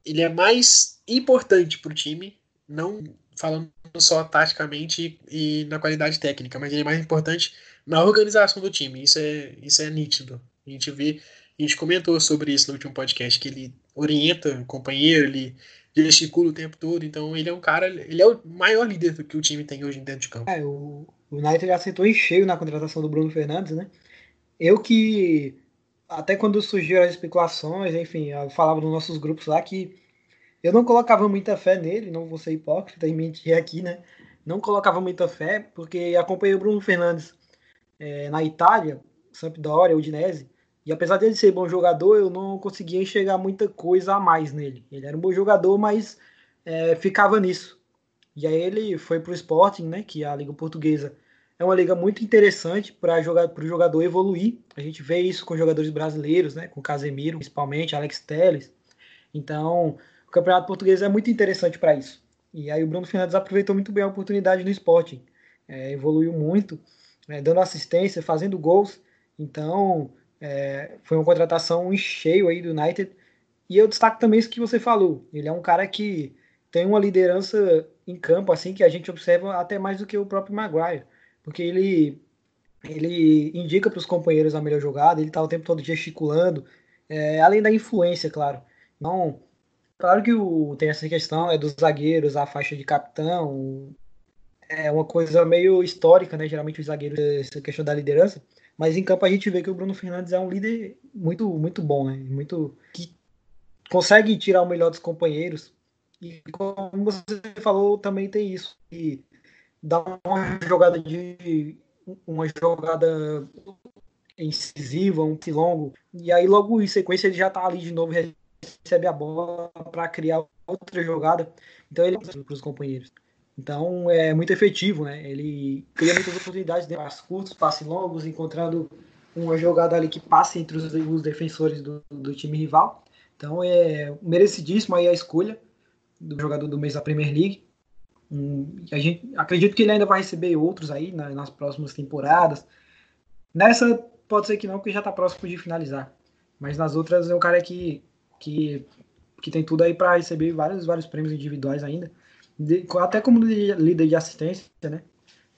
Ele é mais importante para o time, não falando só taticamente e na qualidade técnica, mas ele é mais importante na organização do time. Isso é, isso é nítido. A gente vê, a gente comentou sobre isso no último podcast, que ele orienta o companheiro, ele gesticula o tempo todo, então ele é um cara, ele é o maior líder que o time tem hoje dentro de campo. É, o United acertou em cheio na contratação do Bruno Fernandes, né? Eu que, até quando surgiram as especulações, enfim, eu falava nos nossos grupos lá que eu não colocava muita fé nele, não vou ser hipócrita e mentir aqui, né? Não colocava muita fé, porque acompanhei o Bruno Fernandes é, na Itália, Sampdoria, Udinese, e apesar dele ser bom jogador, eu não conseguia enxergar muita coisa a mais nele. Ele era um bom jogador, mas é, ficava nisso. E aí ele foi para o Sporting, né, que é a Liga Portuguesa é uma liga muito interessante para jogar, o jogador evoluir. A gente vê isso com jogadores brasileiros, né, com Casemiro, principalmente, Alex Telles. Então, o Campeonato Português é muito interessante para isso. E aí o Bruno Fernandes aproveitou muito bem a oportunidade no Sporting. É, evoluiu muito, é, dando assistência, fazendo gols. Então, é, foi uma contratação em cheio aí do United. E eu destaco também isso que você falou. Ele é um cara que tem uma liderança em campo, assim, que a gente observa até mais do que o próprio Maguire. Porque ele, ele indica para os companheiros a melhor jogada, ele está o tempo todo gesticulando, é, além da influência, claro. Então, claro que o, tem essa questão é dos zagueiros, a faixa de capitão, é uma coisa meio histórica, né? Geralmente os zagueiros, essa questão da liderança. Mas em campo a gente vê que o Bruno Fernandes é um líder muito, muito bom, né? Muito que consegue tirar o melhor dos companheiros. E como você falou, também tem isso. E dá uma jogada de uma jogada incisiva, um longo. E aí logo em sequência ele já está ali de novo, recebe a bola para criar outra jogada. Então ele é para os companheiros. Então é muito efetivo, né? Ele cria muitas oportunidades de passos curtos, passes longos, encontrando uma jogada ali que passa entre os, os defensores do, do, time rival. Então é merecidíssimo aí a escolha do jogador do mês da Premier League. A gente acredito que ele ainda vai receber outros aí na, nas próximas temporadas. Nessa pode ser que não, porque já está próximo de finalizar. Mas nas outras é um cara que, que, que tem tudo aí para receber vários, vários prêmios individuais ainda de, até como líder de assistência, né?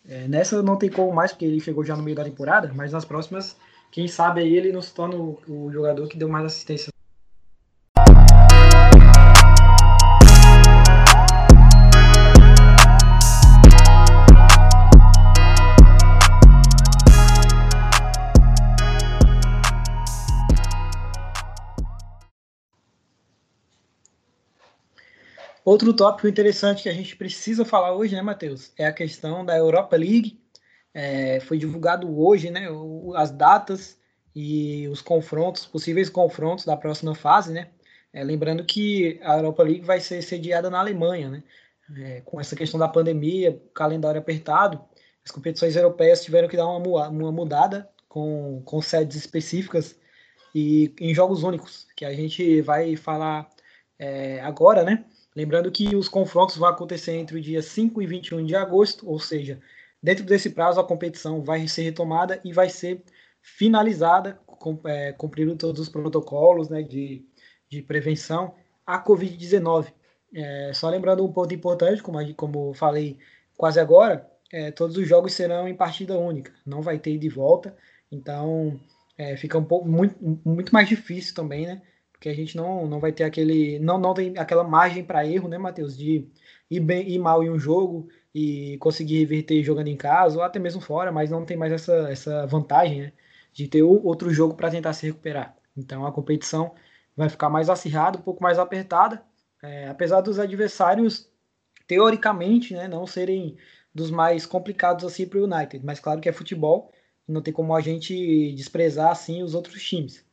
É, nessa não tem como mais, porque ele chegou já no meio da temporada, mas nas próximas, quem sabe aí ele não se torna o, o jogador que deu mais assistência Outro tópico interessante que a gente precisa falar hoje, né, Matheus, é a questão da Europa League. É, foi divulgado hoje, né, as datas e os confrontos, possíveis confrontos da próxima fase, né? É, lembrando que a Europa League vai ser sediada na Alemanha, né? É, com essa questão da pandemia, calendário apertado, as competições europeias tiveram que dar uma, uma mudada com, com sedes específicas e em jogos únicos, que a gente vai falar é, agora, né? Lembrando que os confrontos vão acontecer entre o dia 5 e 21 de agosto, ou seja, dentro desse prazo a competição vai ser retomada e vai ser finalizada, é, cumprindo todos os protocolos né, de, de prevenção à Covid-19. É, só lembrando um ponto importante, como, como falei quase agora, é, todos os jogos serão em partida única, não vai ter de volta, então é, fica um pouco muito, muito mais difícil também, né? Porque a gente não, não vai ter aquele. Não, não tem aquela margem para erro, né, Matheus? De ir, bem, ir mal em um jogo e conseguir reverter jogando em casa, ou até mesmo fora, mas não tem mais essa, essa vantagem, né? De ter outro jogo para tentar se recuperar. Então a competição vai ficar mais acirrada, um pouco mais apertada, é, apesar dos adversários, teoricamente, né, não serem dos mais complicados assim para o United. Mas claro que é futebol, não tem como a gente desprezar assim os outros times.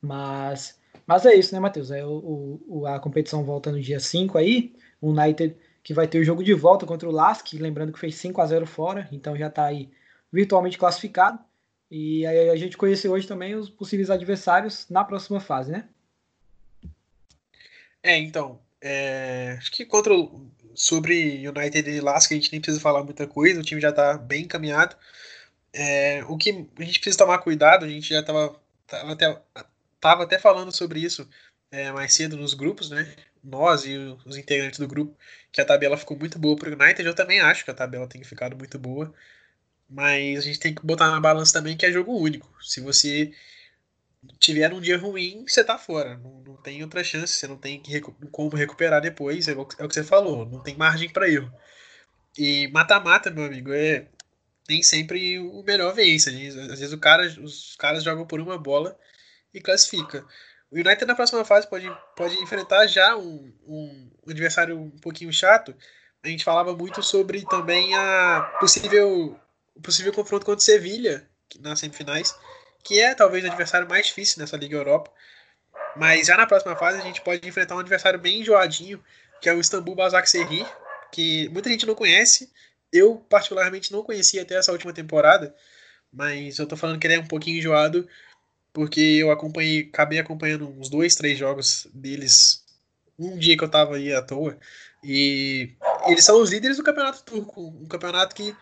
Mas, mas é isso, né, Matheus? É o, o, a competição volta no dia 5 aí. O United que vai ter o jogo de volta contra o Lask, lembrando que fez 5 a 0 fora, então já está aí virtualmente classificado. E aí a gente conheceu hoje também os possíveis adversários na próxima fase, né? É, então, é, acho que contra o, sobre United e Lask a gente nem precisa falar muita coisa, o time já está bem encaminhado. É, o que a gente precisa tomar cuidado, a gente já estava tava até, tava até falando sobre isso é, mais cedo nos grupos, né? Nós e os integrantes do grupo, que a tabela ficou muito boa para o United. Eu também acho que a tabela tem ficado muito boa, mas a gente tem que botar na balança também que é jogo único. Se você tiver um dia ruim, você tá fora. Não, não tem outra chance, você não tem recu como recuperar depois. É o, é o que você falou, não tem margem para erro. E mata-mata, meu amigo, é nem sempre o melhor vence. Às vezes o cara, os caras jogam por uma bola e classifica. O United na próxima fase pode, pode enfrentar já um, um adversário um pouquinho chato. A gente falava muito sobre também a possível, o possível confronto contra o Sevilha nas semifinais que é talvez o adversário mais difícil nessa Liga Europa. Mas já na próxima fase a gente pode enfrentar um adversário bem enjoadinho, que é o Istambul Basaksehir, que muita gente não conhece. Eu, particularmente, não conhecia até essa última temporada, mas eu tô falando que ele é um pouquinho enjoado, porque eu acompanhei, acabei acompanhando uns dois, três jogos deles um dia que eu tava aí à toa. E eles são os líderes do campeonato turco, um campeonato que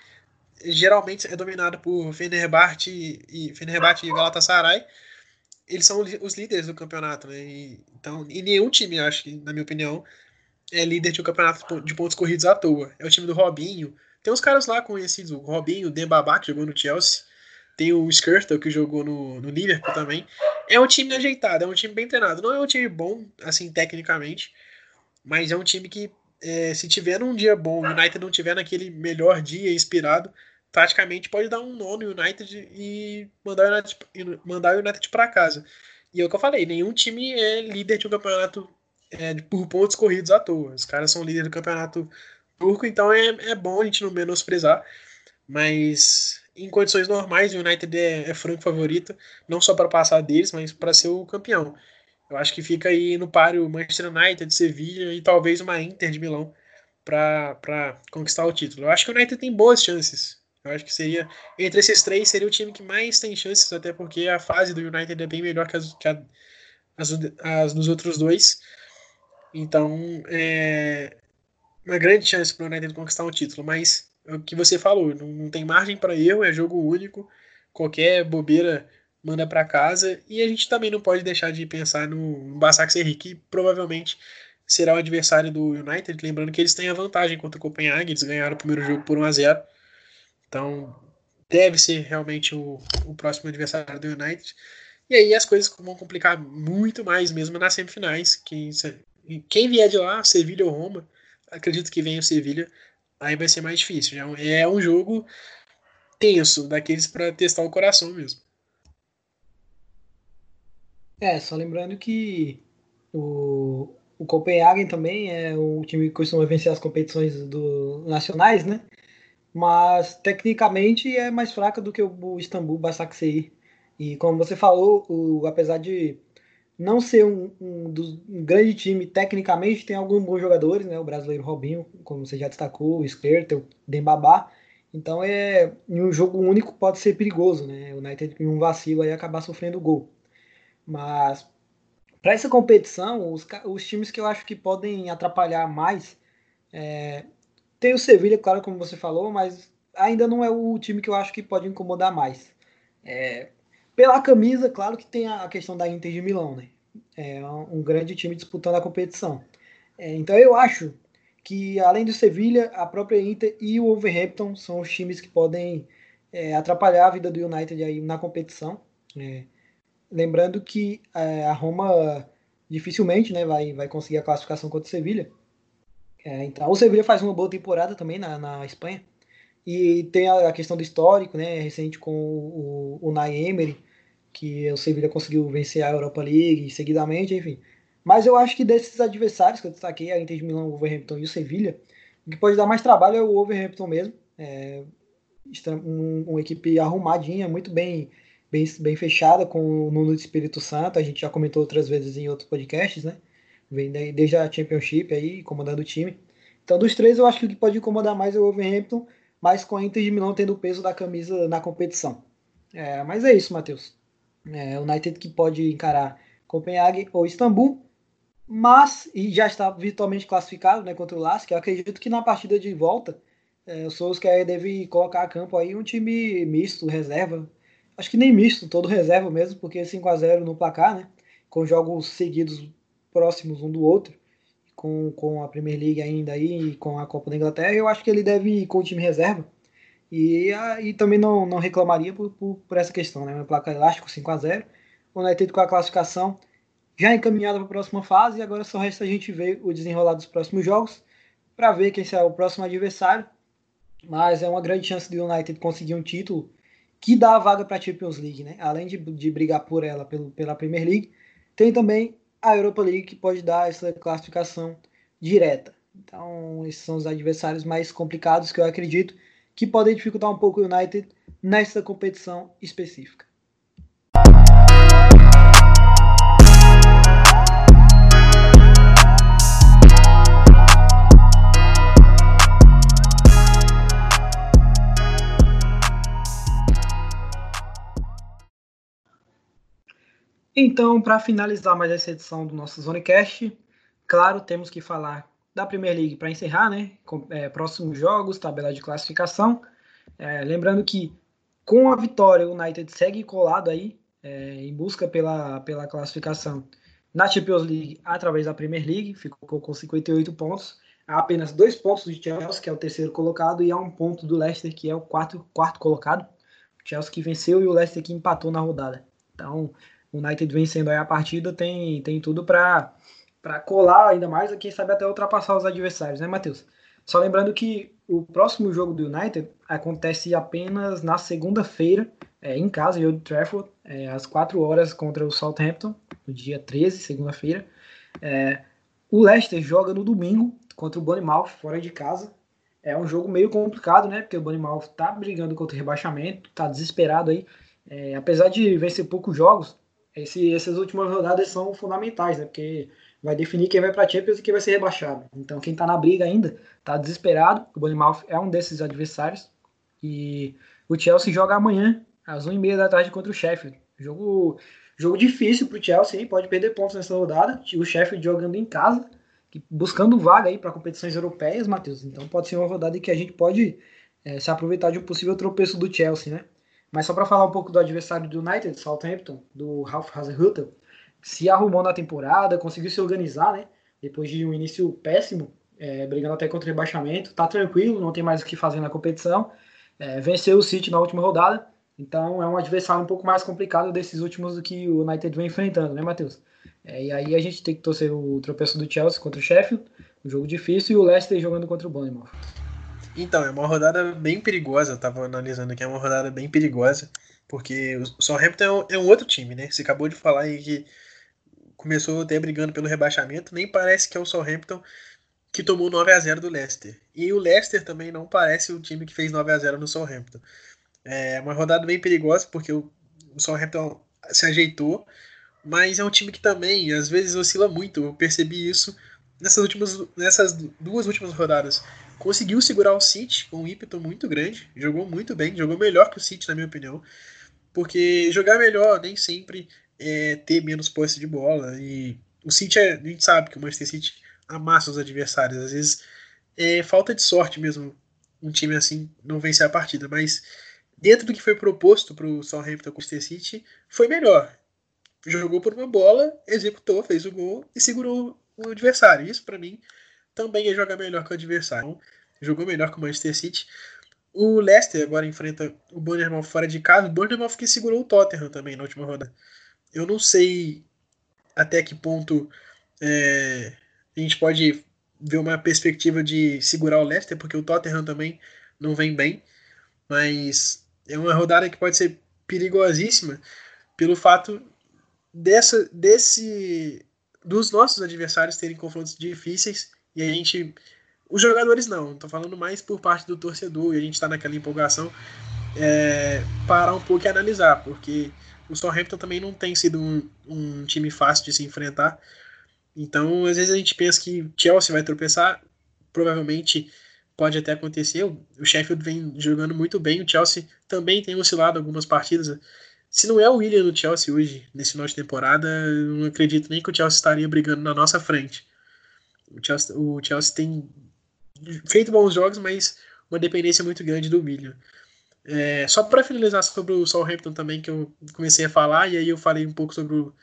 geralmente é dominado por Fenerbahçe e Fenerbahçe e Galatasaray. Eles são os líderes do campeonato, né? E, então, e nenhum time, acho que, na minha opinião, é líder de um campeonato de pontos corridos à toa. É o time do Robinho. Tem uns caras lá conhecidos, o Robinho, o Dembaba, que jogou no Chelsea. Tem o Skirtle, que jogou no, no Liverpool também. É um time ajeitado, é um time bem treinado. Não é um time bom, assim, tecnicamente, mas é um time que, é, se tiver num dia bom, o United não tiver naquele melhor dia inspirado, praticamente pode dar um nono United e mandar o United, mandar o United para casa. E é o que eu falei, nenhum time é líder de um campeonato é, por pontos corridos à toa. Os caras são líderes do campeonato turco, então é, é bom a gente não menosprezar. Mas em condições normais, o United é, é franco favorito, não só para passar deles, mas para ser o campeão. Eu acho que fica aí no páreo Manchester United, Sevilla e talvez uma Inter de Milão para conquistar o título. Eu acho que o United tem boas chances. Eu acho que seria, entre esses três, seria o time que mais tem chances, até porque a fase do United é bem melhor que as, que a, as, as dos outros dois. Então, é uma grande chance para o United conquistar um título, mas o que você falou, não, tem margem para erro, é jogo único, qualquer bobeira manda para casa, e a gente também não pode deixar de pensar no Basak Serri, que provavelmente será o adversário do United, lembrando que eles têm a vantagem contra o Copenhague, eles ganharam o primeiro jogo por 1 a 0 então, deve ser realmente o, o próximo adversário do United. E aí as coisas vão complicar muito mais mesmo nas semifinais. Que, quem vier de lá, Sevilha ou Roma, acredito que venha o Sevilha, aí vai ser mais difícil. É um jogo tenso, daqueles para testar o coração mesmo. É, só lembrando que o, O Copenhagen também é um time que costuma vencer as competições do, nacionais, né? Mas tecnicamente é mais fraca do que o Istambul Basaksehir. E como você falou, o, apesar de não ser um, um, dos, um, grande time tecnicamente, tem alguns bons jogadores, né? O brasileiro Robinho, como você já destacou, o Skrtel, o Dembabá. Então é em um jogo único pode ser perigoso, né? O United em um vacilo aí acabar sofrendo gol. Mas para essa competição, os, os, times que eu acho que podem atrapalhar mais é, tem o Sevilha, claro, como você falou, mas ainda não é o time que eu acho que pode incomodar mais. É, pela camisa, claro que tem a questão da Inter de Milão, né? É um grande time disputando a competição. É, então eu acho que além do Sevilha, a própria Inter e o Wolverhampton são os times que podem é, atrapalhar a vida do United aí na competição. É, lembrando que é, a Roma dificilmente né, vai, vai conseguir a classificação contra o Sevilha. É, então, o Sevilha faz uma boa temporada também na, na Espanha. E tem a, a questão do histórico, né, recente com o, o, o que o Sevilla conseguiu vencer a Europa League seguidamente, enfim. Mas eu acho que desses adversários que eu destaquei, a Inter de Milão, o Wolverhampton e o Sevilla, o que pode dar mais trabalho é o Wolverhampton mesmo. É, um, uma equipe arrumadinha, muito bem, bem, bem fechada com o Nuno de Espírito Santo. A gente já comentou outras vezes em outros podcasts, né? Vem desde a Championship aí, comandando o time. Então, dos três, eu acho que o que pode incomodar mais é o Wolverhampton, mas com a Inter de Milão tendo o peso da camisa na competição. É, mas é isso, Matheus. É, United que pode encarar Copenhague ou Istambul, mas e já está virtualmente classificado né, contra o Lask. Eu acredito que na partida de volta é, o Solskjaer deve colocar a campo aí um time misto, reserva. Acho que nem misto, todo reserva mesmo, porque 5 a 0 no placar, né? Com jogos seguidos próximos um do outro, com, com a Premier League ainda aí e com a Copa da Inglaterra, eu acho que ele deve ir com o time reserva e, e também não, não reclamaria por, por, por essa questão, né? Uma placa elástico 5 a 0 O United com a classificação já encaminhada para a próxima fase e agora só resta a gente ver o desenrolar dos próximos jogos para ver quem será o próximo adversário. Mas é uma grande chance do United conseguir um título que dá a vaga para a Champions League, né? Além de, de brigar por ela pelo, pela Premier League, tem também a Europa League que pode dar essa classificação direta. Então, esses são os adversários mais complicados que eu acredito que podem dificultar um pouco o United nessa competição específica. Então, para finalizar mais essa edição do nosso Zonecast, claro, temos que falar da Premier League para encerrar, né? Com, é, próximos jogos, tabela de classificação. É, lembrando que com a vitória o United segue colado aí é, em busca pela, pela classificação na Champions League através da Premier League, ficou com 58 pontos. Há apenas dois pontos do Chelsea, que é o terceiro colocado, e há um ponto do Leicester, que é o quarto, quarto colocado. O Chelsea que venceu e o Leicester que empatou na rodada. Então, o United vencendo aí a partida tem, tem tudo para para colar ainda mais e quem sabe até ultrapassar os adversários, né, Matheus? Só lembrando que o próximo jogo do United acontece apenas na segunda-feira, é, em casa, em Old Trafford, é, às 4 horas contra o Southampton, no dia 13, segunda-feira. É, o Leicester joga no domingo contra o Bournemouth, fora de casa. É um jogo meio complicado, né? Porque o Bournemouth tá brigando contra o rebaixamento, tá desesperado aí. É, apesar de vencer poucos jogos, esse, essas últimas rodadas são fundamentais, né? Porque vai definir quem vai para a Champions e quem vai ser rebaixado. Então quem está na briga ainda está desesperado. O Bournemouth é um desses adversários e o Chelsea joga amanhã às 1h30 da tarde contra o Sheffield. Jogo, jogo difícil para o Chelsea, hein? pode perder pontos nessa rodada. O Sheffield jogando em casa, buscando vaga aí para competições europeias, Matheus. Então pode ser uma rodada em que a gente pode é, se aproveitar de um possível tropeço do Chelsea, né? Mas só para falar um pouco do adversário do United, Southampton, do Ralph Hasenhuttl, se arrumou na temporada, conseguiu se organizar, né? Depois de um início péssimo, é, brigando até contra o rebaixamento, tá tranquilo, não tem mais o que fazer na competição. É, venceu o City na última rodada, então é um adversário um pouco mais complicado desses últimos do que o United vem enfrentando, né, Matheus? É, e aí a gente tem que torcer o tropeço do Chelsea contra o Sheffield, um jogo difícil, e o Leicester jogando contra o Bournemouth. Então, é uma rodada bem perigosa, eu tava analisando aqui, é uma rodada bem perigosa, porque o Southampton é um, é um outro time, né? Você acabou de falar aí que começou até brigando pelo rebaixamento, nem parece que é o Southampton que tomou 9 a 0 do Leicester. E o Leicester também não parece o time que fez 9 a 0 no Southampton. É uma rodada bem perigosa, porque o, Southampton se ajeitou, mas é um time que também às vezes oscila muito. Eu percebi isso nessas últimas nessas duas últimas rodadas. Conseguiu segurar o City com um ímpeto muito grande, jogou muito bem, jogou melhor que o City na minha opinião, porque jogar melhor nem sempre é ter menos posse de bola e o City é, a gente sabe que o Manchester City amassa os adversários, às vezes é falta de sorte mesmo um time assim não vencer a partida, mas dentro do que foi proposto para o Southampton com o Manchester City, foi melhor jogou por uma bola, executou, fez o gol e segurou o adversário. Isso para mim também é jogar melhor que o adversário. Então, jogou melhor que o Manchester City. O Leicester agora enfrenta o Bournemouth fora de casa. O Bournemouth que segurou o Tottenham também na última rodada. Eu não sei até que ponto é, a gente pode ver uma perspectiva de segurar o Leicester, porque o Tottenham também não vem bem. Mas é uma rodada que pode ser perigosíssima pelo fato dessa, desse dos nossos adversários terem confrontos difíceis e a gente os jogadores não, estou falando mais por parte do torcedor e a gente está naquela empolgação é, parar um pouco e analisar, porque o Southampton também não tem sido um, um, time fácil de se enfrentar. Então, às vezes a gente pensa que Chelsea vai tropeçar, provavelmente pode até acontecer. O Sheffield vem jogando muito bem, o Chelsea também tem oscilado algumas partidas. Se não é o William do Chelsea hoje, nesse final de temporada, eu não acredito nem que o Chelsea estaria brigando na nossa frente. O Chelsea, o Chelsea tem feito bons jogos, mas uma dependência muito grande do William. É, só para finalizar sobre o Southampton também, que eu comecei a falar, e aí eu falei um pouco sobre o,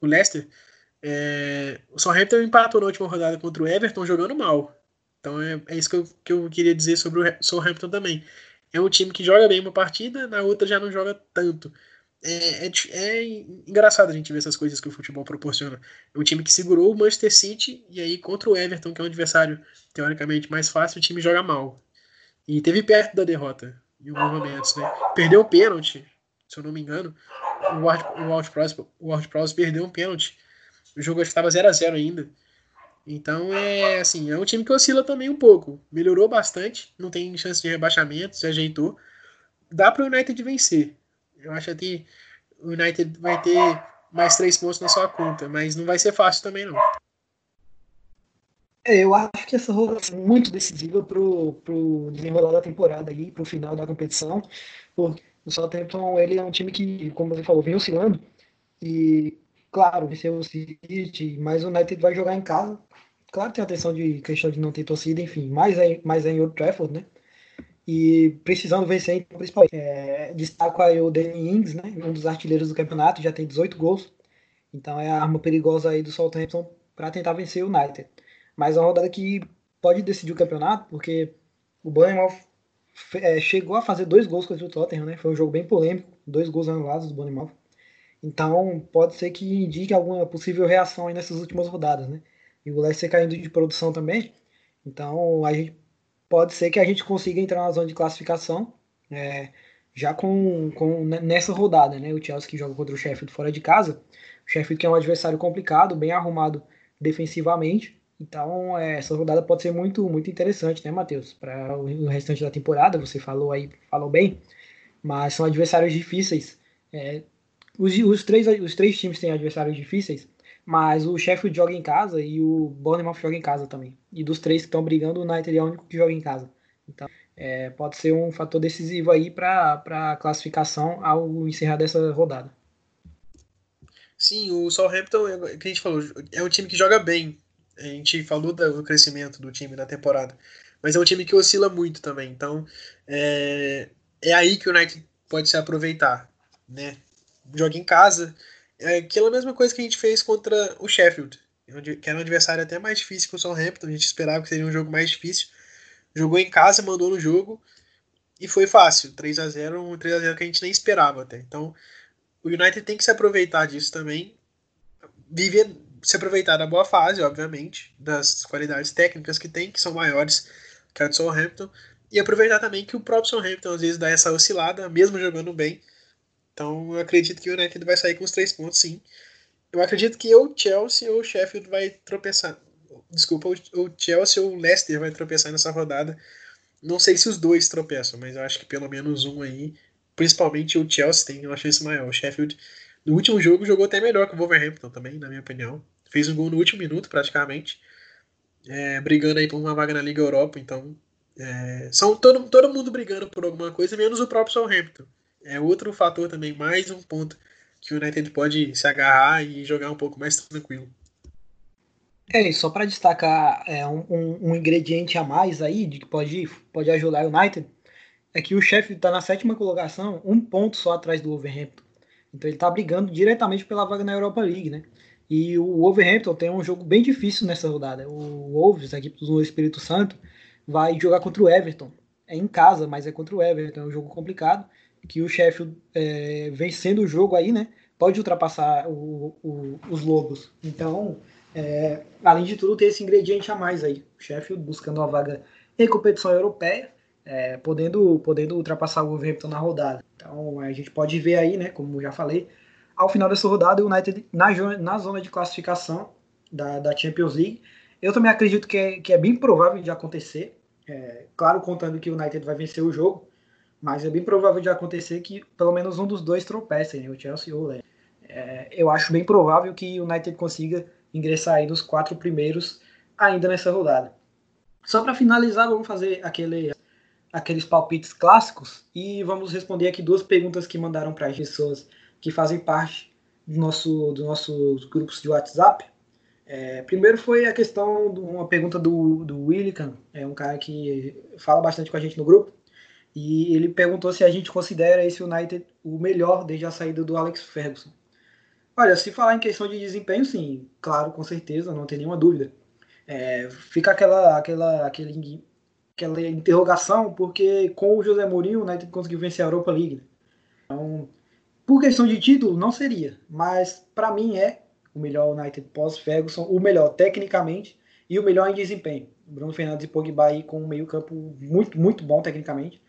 o Leicester. É, o Southampton empatou na última rodada contra o Everton jogando mal. Então é, é isso que eu, que eu queria dizer sobre o Southampton também. É um time que joga bem uma partida, na outra já não joga tanto é, é, é, engraçado a gente ver essas coisas que o futebol proporciona. É um time que segurou o Manchester City e aí contra o Everton, que é um adversário teoricamente mais fácil, o time joga mal. E teve perto da derrota em alguns momentos, né? Perdeu o pênalti, se eu não me engano. O Ward, o Ward, Prowse, perdeu um pênalti. O jogo estava 0 a 0 ainda. Então é assim, é um time que oscila também um pouco. Melhorou bastante, não tem chance de rebaixamento, se ajeitou. Dá para o United vencer eu acho que o United vai ter mais três pontos na sua conta, mas não vai ser fácil também não. É, eu acho que essa rodada é muito decisiva pro, pro desenrolar da temporada aí, pro final da competição, porque o Southampton, ele é um time que, como você falou, vem oscilando, e, claro, venceu o City, mas o United vai jogar em casa, claro tem a atenção de questão de não ter torcida, enfim, mais é, mais é em Old Trafford, né, e precisando vencer, então, principalmente. É, destaco aí o Danny Ings, né, um dos artilheiros do campeonato, já tem 18 gols, então é a arma perigosa aí do Southampton para tentar vencer o United. Mas é uma rodada que pode decidir o campeonato, porque o Bournemouth é, chegou a fazer dois gols contra o Tottenham, né? Foi um jogo bem polêmico, dois gols anulados do Bournemouth. Então pode ser que indique alguma possível reação aí nessas últimas rodadas, né? E o Leicester caindo de produção também. Então a gente pode ser que a gente consiga entrar na zona de classificação é, já com, com nessa rodada, né? O Chelsea que joga contra o Sheffield fora de casa. O Sheffield que é um adversário complicado, bem arrumado defensivamente. Então, é, essa rodada pode ser muito, muito interessante, né, Matheus? Para o restante da temporada, você falou aí, falou bem, mas são adversários difíceis. É, os, os, três, os três times têm adversários difíceis, mas o Sheffield joga em casa e o Bournemouth joga em casa também. E dos três que estão brigando, o United é o único que joga em casa. Então, é, pode ser um fator decisivo aí para a classificação ao encerrar dessa rodada. Sim, o Southampton, é, que a gente falou, é um time que joga bem. A gente falou do crescimento do time na temporada. Mas é um time que oscila muito também. Então, é, é aí que o United pode se aproveitar. Né? Joga em casa, é aquela mesma coisa que a gente fez contra o Sheffield, que era um adversário até mais difícil que o Southampton, a gente esperava que seria um jogo mais difícil. Jogou em casa, mandou no jogo e foi fácil, 3 a 0 um 3 a 0 que a gente nem esperava até. Então, o United tem que se aproveitar disso também, viver, se aproveitar da boa fase, obviamente, das qualidades técnicas que tem, que são maiores que a do Southampton, e aproveitar também que o próprio Southampton às vezes dá essa oscilada, mesmo jogando bem, então eu acredito que o United vai sair com os três pontos, sim. Eu acredito que ou Chelsea ou Sheffield vai tropeçar. Desculpa, o Chelsea ou o Leicester vai tropeçar nessa rodada. Não sei se os dois tropeçam, mas eu acho que pelo menos um aí, principalmente o Chelsea, tem uma chance maior. O Sheffield, no último jogo, jogou até melhor que o Wolverhampton também, na minha opinião. Fez um gol no último minuto, praticamente, é, brigando aí por uma vaga na Liga Europa. Então, é, são todo, todo mundo brigando por alguma coisa, menos o próprio Southampton. É outro fator também, mais um ponto que o United pode se agarrar e jogar um pouco mais tranquilo. É, e só para destacar é, um, um, ingrediente a mais aí, de que pode, pode ajudar o United, é que o Sheffield está na sétima colocação, um ponto só atrás do Wolverhampton. Então ele está brigando diretamente pela vaga na Europa League, né? E o Wolverhampton tem um jogo bem difícil nessa rodada. O Wolves, a equipe do Espírito Santo, vai jogar contra o Everton. É em casa, mas é contra o Everton, é um jogo complicado. Que o Sheffield, é, vencendo o jogo aí, né? Pode ultrapassar o, o, os Lobos. Então, é, além de tudo, tem esse ingrediente a mais aí. O Sheffield buscando uma vaga em competição europeia, é, podendo, podendo ultrapassar o Wolverhampton na rodada. Então a gente pode ver aí, né, como já falei, ao final dessa rodada, o United na, na zona de classificação da, da Champions League. Eu também acredito que é, que é bem provável de acontecer. É, claro, contando que o United vai vencer o jogo, mas é bem provável de acontecer que pelo menos um dos dois tropece, né, o Chelsea ou o Leicester. É, eu acho bem provável que o United consiga ingressar aí nos quatro primeiros ainda nessa rodada. Só para finalizar, vamos fazer aquele, aqueles palpites clássicos e vamos responder aqui duas perguntas que mandaram para as pessoas que fazem parte do nosso, dos nossos grupos de WhatsApp. É, primeiro foi a questão de uma pergunta do, do Willican, é um cara que fala bastante com a gente no grupo, e ele perguntou se a gente considera esse United o melhor desde a saída do Alex Ferguson. Olha, se falar em questão de desempenho, sim, claro, com certeza, não tem nenhuma dúvida. É, fica aquela, aquela, aquele, aquela interrogação, porque com o José Mourinho, United conseguiu vencer a Europa League. Né? Então, por questão de título, não seria, mas para mim é o melhor United pós-Ferguson, o melhor tecnicamente e o melhor em desempenho. Bruno Fernandes e Pogba aí com um meio-campo muito, muito bom tecnicamente.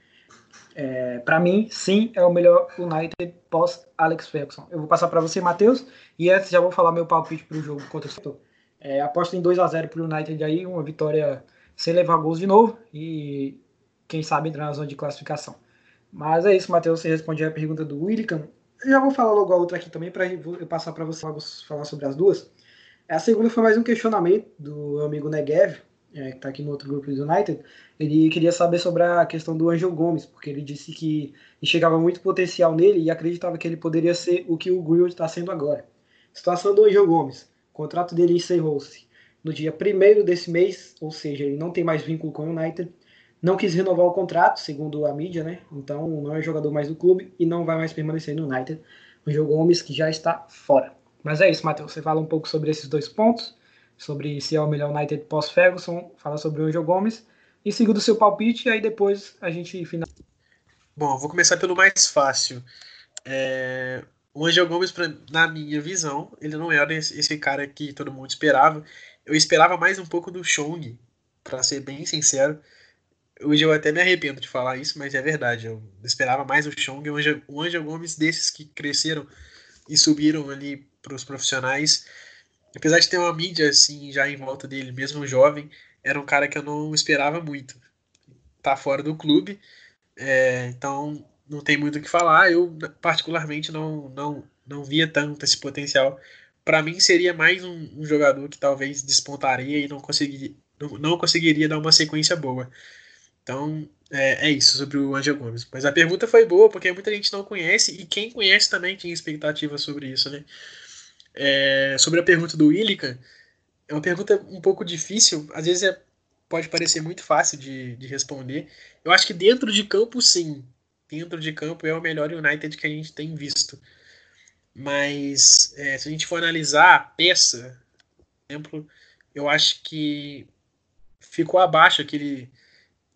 É, para mim, sim, é o melhor United pós Alex Ferguson. Eu vou passar para você, Matheus, e antes já vou falar meu palpite para o jogo contra o Setor. É, aposto em 2 a 0 para o United aí, uma vitória sem levar gols de novo e quem sabe entrar na zona de classificação. Mas é isso, Matheus, você responde a pergunta do Willican. Eu já vou falar logo a outra aqui também para eu passar para você falar sobre as duas. A segunda foi mais um questionamento do amigo Negev, é, que está aqui no outro grupo do United, ele queria saber sobre a questão do Angel Gomes, porque ele disse que enxergava muito potencial nele e acreditava que ele poderia ser o que o Greenwood está sendo agora. Situação do Angel Gomes. Contrato dele encerrou-se no dia 1 desse mês, ou seja, ele não tem mais vínculo com o United. Não quis renovar o contrato, segundo a mídia, né? Então não é jogador mais do clube e não vai mais permanecer no United. O Angel Gomes que já está fora. Mas é isso, Matheus. Você fala um pouco sobre esses dois pontos sobre se é o melhor United pós-Ferguson, fala sobre o Angel Gomes, e siga do seu palpite, e aí depois a gente finaliza. Bom, vou começar pelo mais fácil. É... O Angel Gomes, pra, na minha visão, ele não era esse, cara que todo mundo esperava. Eu esperava mais um pouco do Chong, para ser bem sincero. Hoje eu até me arrependo de falar isso, mas é verdade. Eu esperava mais o Chong, o Angel, o Angel Gomes desses que cresceram e subiram ali para os profissionais apesar de ter uma mídia assim já em volta dele, mesmo jovem, era um cara que eu não esperava muito. Tá fora do clube, é, então não tem muito o que falar. Eu particularmente não não não via tanto esse potencial. Para mim seria mais um, um, jogador que talvez despontaria e não conseguiria não, não conseguiria dar uma sequência boa. Então é, é, isso sobre o Angel Gomes. Mas a pergunta foi boa porque muita gente não conhece e quem conhece também tinha expectativa sobre isso, né? É, sobre a pergunta do Willican, é uma pergunta um pouco difícil, às vezes é, pode parecer muito fácil de, de responder. Eu acho que dentro de campo, sim. Dentro de campo é o melhor United que a gente tem visto. Mas é, se a gente for analisar a peça, por exemplo, eu acho que ficou abaixo aquele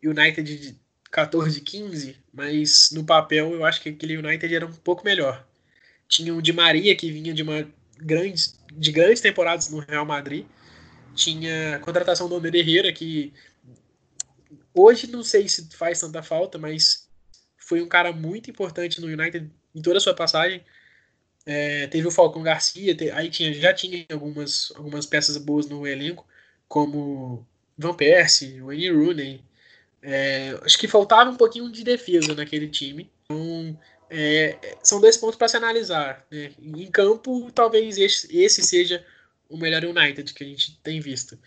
United de 14, 15, mas no papel eu acho que aquele United era um pouco melhor. Tinha o Di Maria que vinha de uma grandes, de grandes temporadas no Real Madrid. Tinha a contratação do André Herrera, que hoje não sei se faz tanta falta, mas foi um cara muito importante no United em toda a sua passagem. É, teve o Falcão Garcia, te, aí tinha, já tinha algumas, algumas peças boas no elenco, como Van Persie, Wayne Rooney. É, acho que faltava um pouquinho de defesa naquele time. Então, é, são dois pontos para se analisar. Né? Em campo, talvez esse, esse, seja o melhor United que a gente tem visto.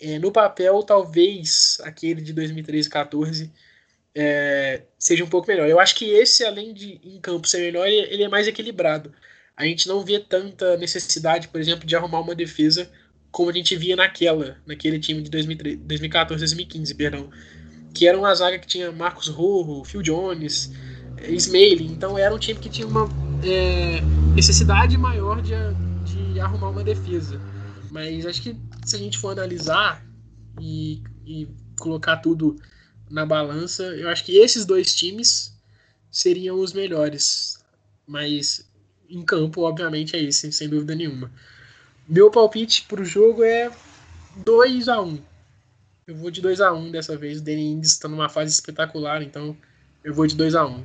É, no papel, talvez aquele de 2013 14 é, seja um pouco melhor. Eu acho que esse, além de em campo ser melhor, ele, ele é mais equilibrado. A gente não vê tanta necessidade, por exemplo, de arrumar uma defesa como a gente via naquela, naquele time de 2013, 2014, 2015, perdão. Que era uma zaga que tinha Marcos Rojo, Phil Jones, Smalling. Então era um time que tinha uma é, necessidade maior de, de arrumar uma defesa. Mas acho que se a gente for analisar e, e colocar tudo na balança, eu acho que esses dois times seriam os melhores. Mas em campo, obviamente, é esse, sem dúvida nenhuma. Meu palpite para o jogo é 2 a 1 Eu vou de 2 a 1 dessa vez. O Danny Ings está numa fase espetacular, então eu vou de 2 a 1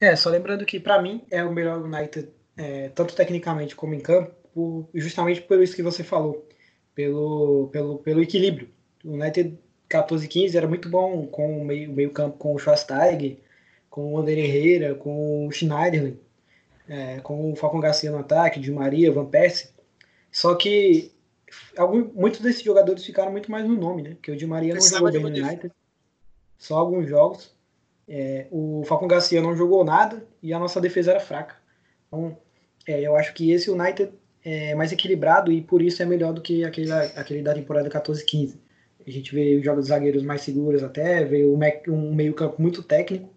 É, só lembrando que para mim é o melhor United, é, tanto tecnicamente como em campo, justamente por isso que você falou, pelo, pelo, pelo equilíbrio. O United 14 15 era muito bom com o meio, meio campo com o Schwasteiger, com o Ander Herrera, com o Schneiderlin é, com o Falcão Garcia no ataque, de Maria, Van Persie. Só que algum, muitos desses jogadores ficaram muito mais no nome, né? Que o Di Maria não jogou bem no United. Só alguns jogos. É, o Falcão Garcia não jogou nada e a nossa defesa era fraca. Então, é, eu acho que esse United é mais equilibrado e por isso é melhor do que aquele, aquele da temporada 14-15. A gente vê os jogos de zagueiros mais seguros até, vê um meio campo muito técnico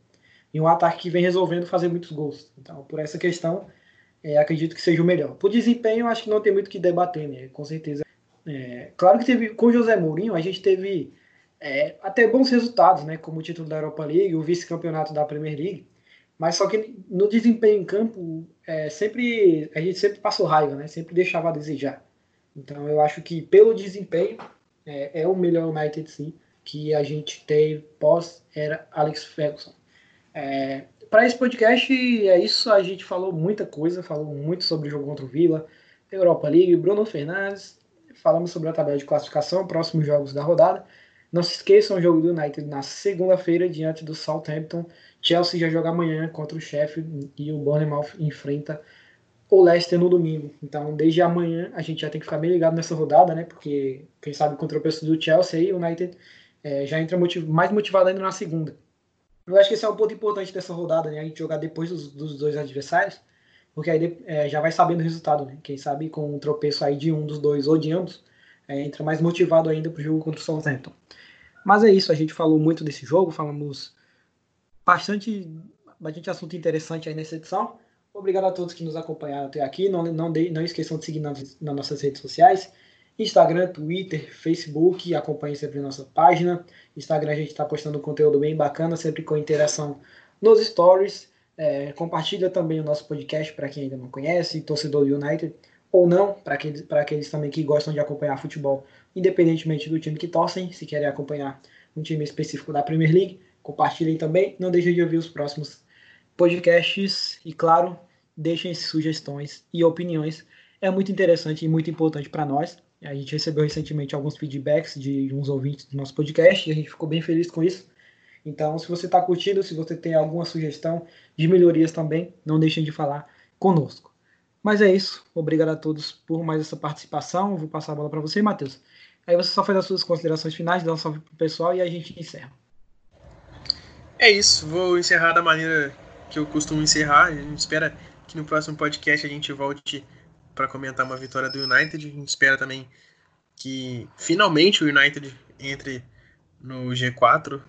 e um ataque que vem resolvendo fazer muitos gols. Então, por essa questão, é, acredito que seja o melhor. Por desempenho, acho que não tem muito que debater, né? Com certeza. É, claro que teve com o José Mourinho, a gente teve é, até bons resultados, né? Como o título da Europa League, o vice-campeonato da Premier League. Mas só que no desempenho em campo, é, sempre a gente sempre passou raiva, né? Sempre deixava a desejar. Então eu acho que pelo desempenho é, é o melhor United sim que a gente teve pós era Alex Ferguson. É, para esse podcast é isso, a gente falou muita coisa, falou muito sobre o jogo contra o Vila, Europa League, Bruno Fernandes, falamos sobre a tabela de classificação, próximos jogos da rodada. Não se esqueçam o jogo do United na segunda-feira diante do Southampton. Chelsea já joga amanhã contra o Sheffield e o Bournemouth enfrenta o Leicester no domingo. Então, desde amanhã a gente já tem que ficar bem ligado nessa rodada, né? Porque quem sabe contra o tropeço do Chelsea aí, o United é, já entra motiv mais motivado ainda na segunda. Eu acho que esse é um ponto importante dessa rodada, né? A gente jogar depois dos, dos dois adversários, porque aí é, já vai sabendo o resultado, né? Quem sabe com um tropeço aí de um dos dois ou de ambos, é, entra mais motivado ainda pro jogo contra o Southampton. Mas é isso, a gente falou muito desse jogo, falamos bastante, bastante assunto interessante aí nessa edição. Obrigado a todos que nos acompanharam até aqui. Não, não, de, não esqueçam de seguir nas, nas nossas redes sociais. Instagram, Twitter, Facebook, acompanhe sempre nossa página. Instagram a gente está postando conteúdo bem bacana, sempre com interação nos stories. É, compartilha também o nosso podcast para quem ainda não conhece, torcedor do United, ou não, para aqueles, aqueles também que gostam de acompanhar futebol, independentemente do time que torcem, se querem acompanhar um time específico da Premier League, compartilhem também. Não deixem de ouvir os próximos podcasts e, claro, deixem sugestões e opiniões. É muito interessante e muito importante para nós. A gente recebeu recentemente alguns feedbacks de uns ouvintes do nosso podcast e a gente ficou bem feliz com isso. Então, se você está curtindo, se você tem alguma sugestão de melhorias também, não deixem de falar conosco. Mas é isso. Obrigado a todos por mais essa participação. vou passar a bola para você, Matheus. Aí você só faz as suas considerações finais, dá um salve pro pessoal e a gente encerra. É isso. Vou encerrar da maneira que eu costumo encerrar. A gente espera que no próximo podcast a gente volte para comentar uma vitória do United. A gente espera também que finalmente o United entre no G4,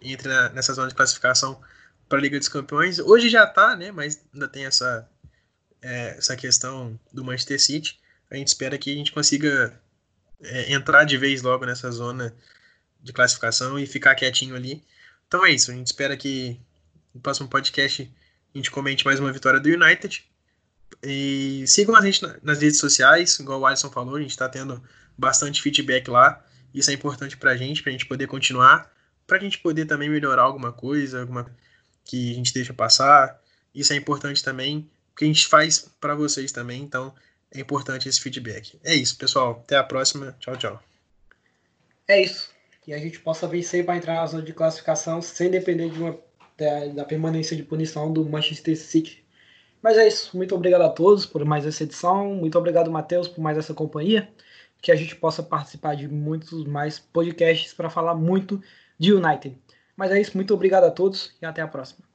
entre na, nessa zona de classificação para a Liga dos Campeões. Hoje já está, né? Mas ainda tem essa, é, essa questão do Manchester City. A gente espera que a gente consiga é, entrar de vez logo nessa zona de classificação e ficar quietinho ali. Então é isso. A gente espera que no próximo podcast a gente comente mais uma vitória do United. E sigam a gente nas redes sociais, igual o Alisson falou, a gente está tendo bastante feedback lá. Isso é importante para a gente, para a gente poder continuar, para a gente poder também melhorar alguma coisa, alguma que a gente deixa passar. Isso é importante também, que a gente faz para vocês também, então é importante esse feedback. É isso, pessoal. Até a próxima. Tchau, tchau. É isso. Que a gente possa vencer para entrar na zona de classificação sem depender de uma, da, da permanência de punição do Manchester City. Mas é isso. Muito obrigado a todos por mais essa edição. Muito obrigado, Matheus, por mais essa companhia. Que a gente possa participar de muitos mais podcasts para falar muito de United. Mas é isso. Muito obrigado a todos e até a próxima.